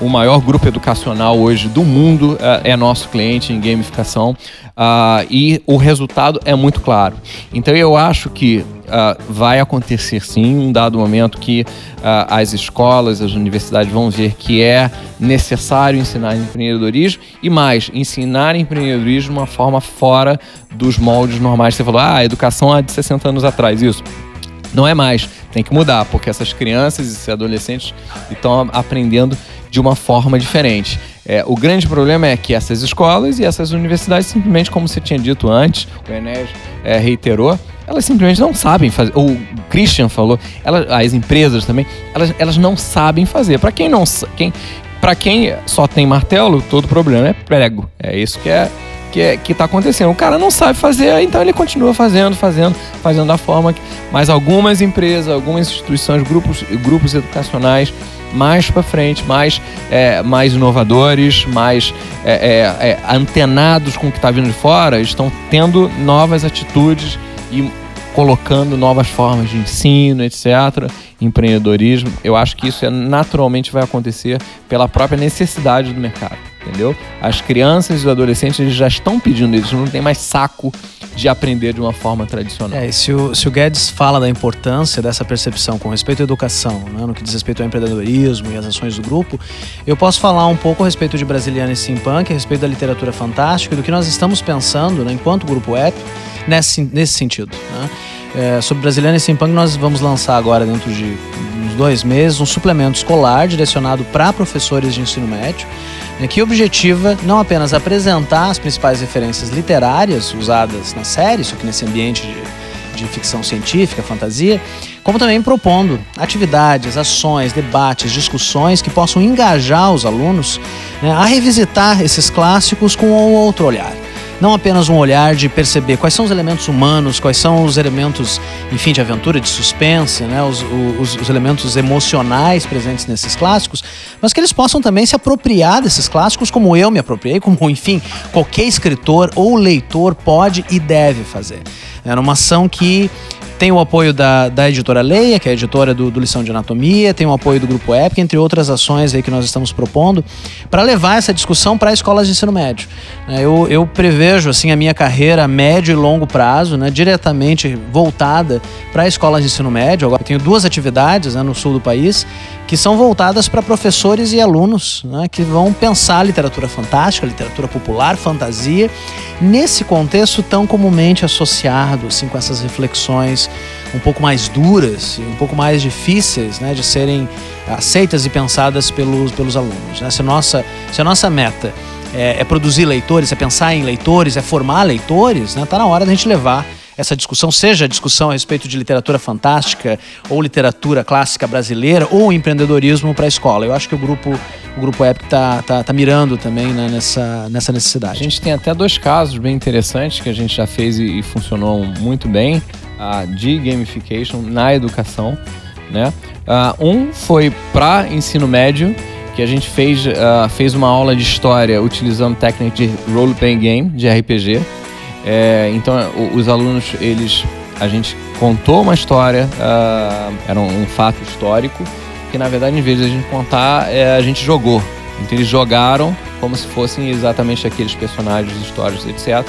O maior grupo educacional hoje do mundo uh, é nosso cliente em gamificação uh, e o resultado é muito claro. Então eu acho que uh, vai acontecer sim um dado momento que uh, as escolas, as universidades vão ver que é necessário ensinar empreendedorismo e mais, ensinar empreendedorismo de uma forma fora dos moldes normais. Você falou, ah, a educação é de 60 anos atrás, isso. Não é mais, tem que mudar, porque essas crianças e esses adolescentes estão aprendendo de uma forma diferente. É, o grande problema é que essas escolas e essas universidades, simplesmente, como você tinha dito antes, o Enes é, reiterou, elas simplesmente não sabem fazer. O Christian falou, elas, as empresas também, elas, elas não sabem fazer. Para quem não quem, para quem só tem martelo, todo problema é prego. É isso que é que, é, que tá acontecendo. O cara não sabe fazer, então ele continua fazendo, fazendo, fazendo da forma que. Mas algumas empresas, algumas instituições, grupos, grupos educacionais mais para frente, mais, é, mais inovadores, mais é, é, é, antenados com o que está vindo de fora, estão tendo novas atitudes e colocando novas formas de ensino, etc., empreendedorismo. Eu acho que isso é, naturalmente vai acontecer pela própria necessidade do mercado, entendeu? As crianças e os adolescentes eles já estão pedindo isso, não tem mais saco de aprender de uma forma tradicional. É, se o, se o Guedes fala da importância dessa percepção com respeito à educação, né, no que diz respeito ao empreendedorismo e às ações do grupo, eu posso falar um pouco a respeito de Brasiliana e Simpunk, a respeito da literatura fantástica e do que nós estamos pensando, né, enquanto grupo app, nesse, nesse sentido. Né? É, sobre Brasiliana e Simpunk, nós vamos lançar agora, dentro de uns dois meses, um suplemento escolar direcionado para professores de ensino médio né, que objetiva não apenas apresentar as principais referências literárias usadas na série, só que nesse ambiente de, de ficção científica, fantasia, como também propondo atividades, ações, debates, discussões que possam engajar os alunos né, a revisitar esses clássicos com um outro olhar. Não apenas um olhar de perceber quais são os elementos humanos, quais são os elementos, enfim, de aventura, de suspense, né, os, os, os elementos emocionais presentes nesses clássicos, mas que eles possam também se apropriar desses clássicos como eu me apropriei, como, enfim, qualquer escritor ou leitor pode e deve fazer. É uma ação que tem o apoio da, da editora Leia, que é a editora do, do Lição de Anatomia, tem o apoio do Grupo Épica, entre outras ações aí que nós estamos propondo, para levar essa discussão para escolas de ensino médio. É, eu, eu prevejo assim a minha carreira a médio e longo prazo, né, diretamente voltada para escolas de ensino médio. Agora eu tenho duas atividades né, no sul do país que são voltadas para professores e alunos, né, que vão pensar literatura fantástica, literatura popular, fantasia, nesse contexto tão comumente associado assim, com essas reflexões um pouco mais duras e um pouco mais difíceis né, de serem aceitas e pensadas pelos, pelos alunos. Né? Se, a nossa, se a nossa meta é, é produzir leitores, é pensar em leitores, é formar leitores, está né, tá na hora da gente levar essa discussão, seja a discussão a respeito de literatura fantástica ou literatura clássica brasileira ou empreendedorismo para a escola. Eu acho que o grupo, o grupo Epic está tá, tá mirando também né, nessa, nessa necessidade. A gente tem até dois casos bem interessantes que a gente já fez e, e funcionou muito bem uh, de gamification na educação. Né? Uh, um foi para ensino médio, que a gente fez, uh, fez uma aula de história utilizando técnica de role-playing game, de RPG. É, então, os alunos, eles, a gente contou uma história, uh, era um, um, fato histórico, que na verdade, em vez de a gente contar, é, a gente jogou. Então, eles jogaram como se fossem exatamente aqueles personagens, histórias, etc.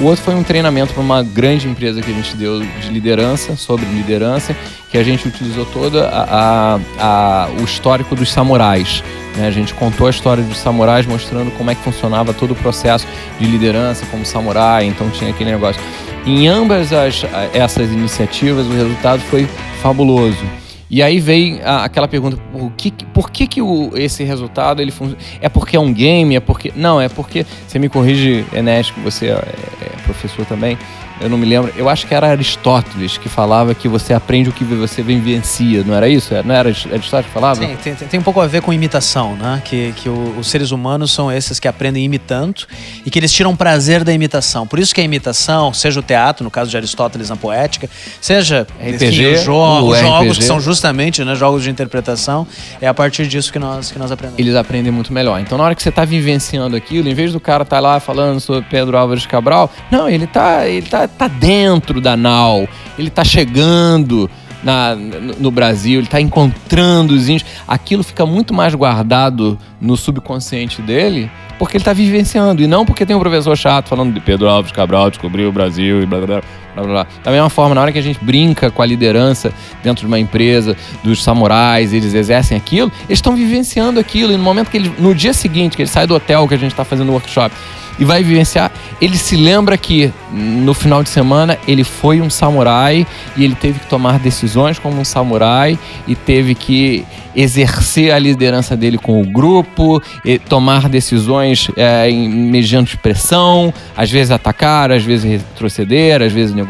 O outro foi um treinamento para uma grande empresa que a gente deu de liderança, sobre liderança, que a gente utilizou todo a, a, a, o histórico dos samurais. Né? A gente contou a história dos samurais, mostrando como é que funcionava todo o processo de liderança como samurai, então tinha aquele negócio. Em ambas as, essas iniciativas, o resultado foi fabuloso. E aí vem a, aquela pergunta, por que, por que, que o, esse resultado ele é porque é um game, é porque não, é porque você me corrige, Enes, que você é, é professor também eu não me lembro, eu acho que era Aristóteles que falava que você aprende o que você vivencia, não era isso? Não era Aristóteles que falava? Sim, tem, tem um pouco a ver com imitação, né? Que, que o, os seres humanos são esses que aprendem imitando e que eles tiram prazer da imitação. Por isso que a imitação, seja o teatro, no caso de Aristóteles na poética, seja RPG, os, jo os jogos que são justamente né, jogos de interpretação, é a partir disso que nós, que nós aprendemos. Eles aprendem muito melhor. Então, na hora que você está vivenciando aquilo, em vez do cara estar tá lá falando sobre Pedro Álvares Cabral, não, ele está ele tá tá dentro da nau, ele está chegando na, no Brasil, ele está encontrando os índios. Aquilo fica muito mais guardado no subconsciente dele porque ele está vivenciando e não porque tem um professor chato falando de Pedro Alves Cabral descobriu o Brasil e blá blá blá. Blá, blá. Da mesma forma, na hora que a gente brinca com a liderança dentro de uma empresa, dos samurais, eles exercem aquilo, eles estão vivenciando aquilo. E no momento que ele, no dia seguinte, que ele sai do hotel que a gente está fazendo o workshop, e vai vivenciar. Ele se lembra que no final de semana ele foi um samurai e ele teve que tomar decisões como um samurai e teve que exercer a liderança dele com o grupo, tomar decisões é, mediante pressão, às vezes atacar, às vezes retroceder, às vezes negociar,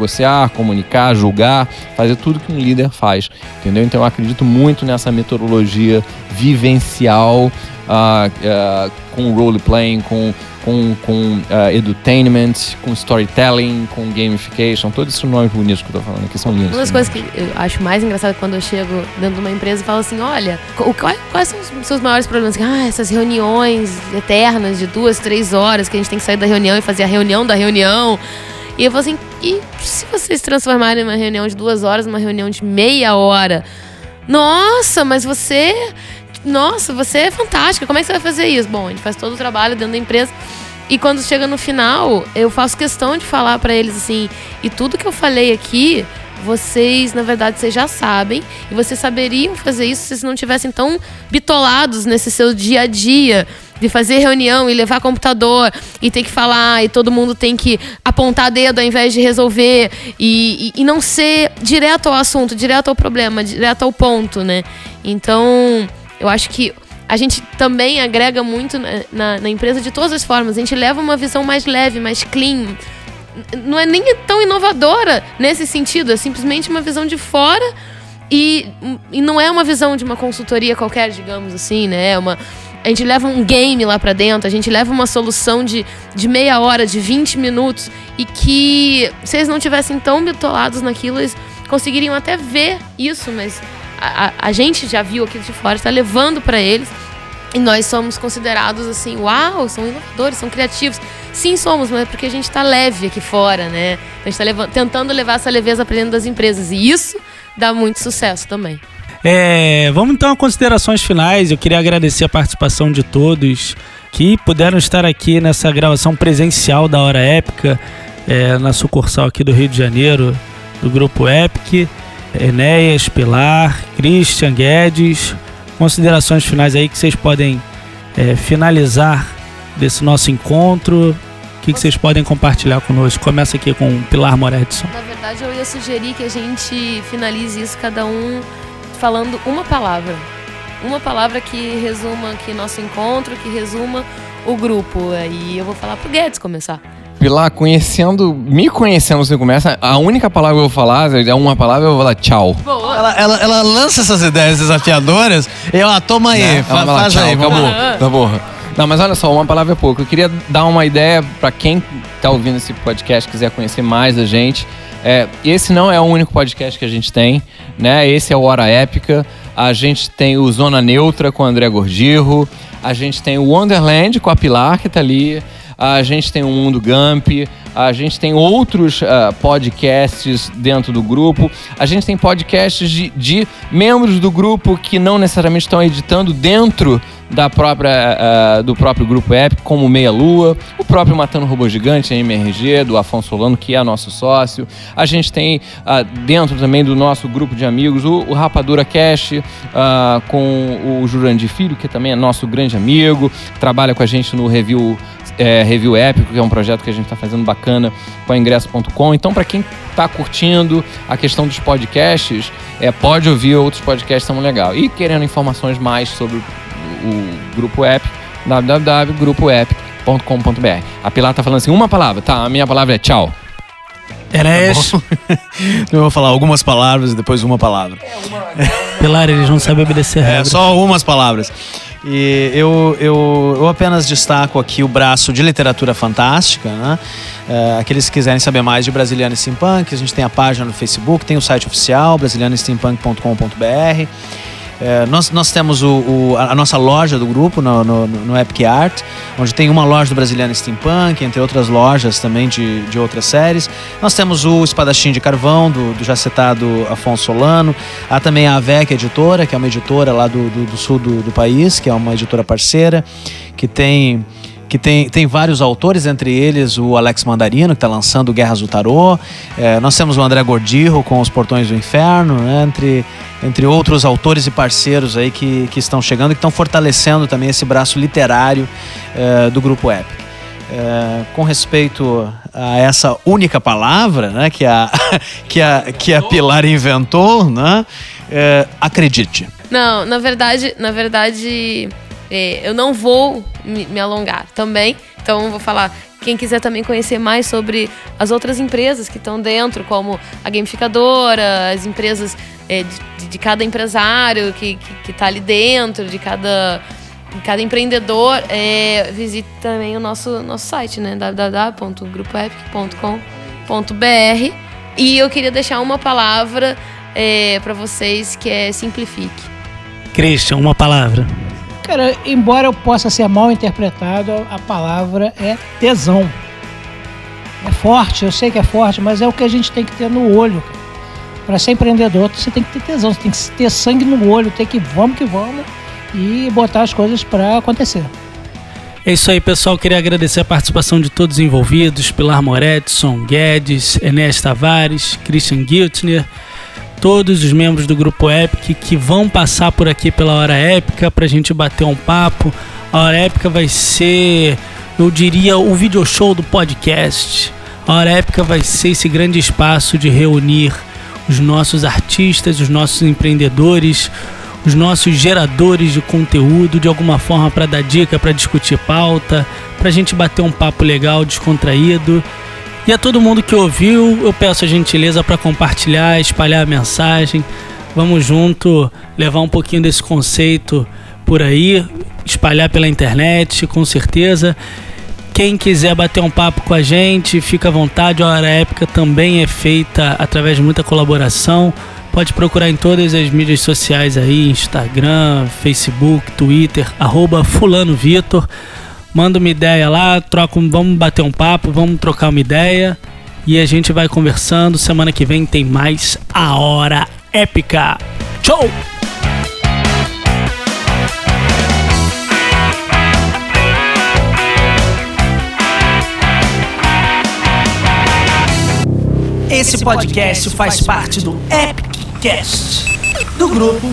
comunicar, julgar, fazer tudo que um líder faz, entendeu? Então eu acredito muito nessa metodologia vivencial uh, uh, com role playing, com com, com uh, edutainment, com storytelling, com gamification, todos esses nomes bonitos que eu tô falando aqui são lindos. Uma das coisas que eu acho mais engraçada quando eu chego dentro de uma empresa e falo assim, olha, quais, quais são os seus maiores problemas? Ah, essas reuniões eternas de duas, três horas que a gente tem que sair da reunião e fazer a reunião da reunião. E eu falo assim, e se vocês transformarem uma reunião de duas horas numa reunião de meia hora? Nossa, mas você nossa, você é fantástica, como é que você vai fazer isso? Bom, a gente faz todo o trabalho dentro da empresa. E quando chega no final, eu faço questão de falar para eles assim, e tudo que eu falei aqui, vocês, na verdade, vocês já sabem, e vocês saberiam fazer isso se vocês não tivessem tão bitolados nesse seu dia a dia de fazer reunião e levar computador e ter que falar e todo mundo tem que apontar dedo ao invés de resolver e, e, e não ser direto ao assunto, direto ao problema, direto ao ponto, né? Então, eu acho que a gente também agrega muito na, na, na, empresa de todas as formas. A gente leva uma visão mais leve, mais clean. Não é nem tão inovadora nesse sentido, é simplesmente uma visão de fora e, e não é uma visão de uma consultoria qualquer, digamos assim, né? É uma, a gente leva um game lá pra dentro, a gente leva uma solução de, de meia hora, de 20 minutos, e que se eles não tivessem tão bitolados naquilo, eles conseguiriam até ver isso, mas a, a, a gente já viu aquilo de fora, está levando para eles. E nós somos considerados assim, uau, são inovadores, são criativos. Sim, somos, mas é porque a gente está leve aqui fora, né? A gente está tentando levar essa leveza para dentro das empresas. E isso dá muito sucesso também. É, vamos então a considerações finais. Eu queria agradecer a participação de todos que puderam estar aqui nessa gravação presencial da Hora Épica, é, na sucursal aqui do Rio de Janeiro, do Grupo Epic. Enéas, Pilar, Christian, Guedes. Considerações finais aí que vocês podem é, finalizar desse nosso encontro. O que, que vocês podem compartilhar conosco? Começa aqui com o Pilar Moretson. Na verdade, eu ia sugerir que a gente finalize isso, cada um falando uma palavra. Uma palavra que resuma aqui nosso encontro, que resuma o grupo. Aí eu vou falar pro Guedes começar. Pilar, conhecendo, me conhecendo, você começa, a única palavra que eu vou falar, é uma palavra, eu vou falar tchau. Boa. Ela, ela, ela lança essas ideias desafiadoras e ela ah, toma aí, Né? fa- Ela fala, faz tchau, aí, acabou, acabou. Não, mas olha só, uma palavra é pouco. Eu queria dar uma ideia para quem tá ouvindo esse podcast, quiser conhecer mais a gente. É, esse não é o único podcast que a gente tem, né? Esse é o Hora Épica. A gente tem o Zona Neutra com o André Gordirro. A gente tem o Wonderland com a Pilar, que tá ali. A gente tem o Mundo Gump. A gente tem outros ah, podcasts dentro do grupo. A gente tem podcasts de, de membros do grupo que não necessariamente estão editando dentro da própria, ah, do próprio grupo Epic, como Meia Lua, o próprio Matando Robô Gigante, a MRG, do Afonso Solano, que é nosso sócio. A gente tem ah, dentro também do nosso grupo de amigos o, o Rapadura Cash, ah, com o Jurandir Filho, que também é nosso grande amigo, trabalha com a gente no review é, Review Épico, que é um projeto que a gente está fazendo bacana com a ingresso.com. Então, para quem está curtindo a questão dos podcasts, é, pode ouvir outros podcasts, são legal. E querendo informações mais sobre o, Grupo Epic, www.grupoepic.com.br. A Pilar tá falando assim, uma palavra, tá? A minha palavra é tchau. Enéas, Eu vou falar algumas palavras e depois uma palavra. Pilar, eles não sabem obedecer É, regras. só algumas palavras. E eu, eu, eu apenas destaco aqui o braço de literatura fantástica, né? É, aqueles que quiserem saber mais de Brasiliana Steampunk, a gente tem a página no Facebook, tem o site oficial, brasilianasteampunk.com.br. É, nós, nós temos o, o- a nossa loja do grupo no, no, no Epic Art, onde tem uma loja do Brasiliano Steampunk, entre outras lojas também de, de outras séries. Nós temos o Espadachim de Carvão, do, do já citado Afonso Solano. Há também a AVEC Editora, que é uma editora lá do, do, do sul do, do país, que é uma editora parceira, que tem que tem, tem vários autores, entre eles o Alex Mandarino, que está lançando Guerras do Tarô. É, nós temos o André Gordirro com Os Portões do Inferno, né? entre, entre outros autores e parceiros aí que, que estão chegando e que estão fortalecendo também esse braço literário é, do Grupo Epic. É, com respeito a essa única palavra né, que, a, que, a, que a Pilar inventou, né, é, acredite. Não, na verdade, na verdade, é, eu não vou me, me alongar também. Então vou falar. Quem quiser também conhecer mais sobre as outras empresas que estão dentro, como a gamificadora, as empresas é, de, de cada empresário que, que, que tá ali dentro, de cada, de cada empreendedor, é, visite também o nosso, nosso site, né? www.grupoepic.com.br. E eu queria deixar uma palavra é, para vocês que é simplifique. Christian, uma palavra. Cara, embora eu possa ser mal interpretado, a palavra é tesão. É forte, eu sei que é forte, mas é o que a gente tem que ter no olho. Pra ser empreendedor, você tem que ter tesão, você tem que ter sangue no olho, tem que vamos que vamos e botar as coisas pra acontecer. É isso aí, pessoal. Queria agradecer a participação de todos os envolvidos: Pilar Moretson, Guedes, Enéas Tavares, Christian Giltner, todos os membros do Grupo Epic que vão passar por aqui pela Hora Épica pra gente bater um papo. A Hora Épica vai ser, eu diria, o video show do podcast. A Hora Épica vai ser esse grande espaço de reunir os nossos artistas, os nossos empreendedores, os nossos geradores de conteúdo de alguma forma para dar dica, para discutir pauta, para a gente bater um papo legal, descontraído. E a todo mundo que ouviu, eu peço a gentileza para compartilhar, espalhar a mensagem. Vamos junto levar um pouquinho desse conceito por aí, espalhar pela internet, com certeza. Quem quiser bater um papo com a gente, fica à vontade. A Hora Épica também é feita através de muita colaboração. Pode procurar em todas as mídias sociais aí, Instagram, Facebook, Twitter, arroba Fulano Vitor. Manda uma ideia lá, troca vamos bater um papo, vamos trocar uma ideia. E a gente vai conversando. Semana que vem tem mais A Hora Épica. Tchau! Esse podcast faz parte do Epic Cast do grupo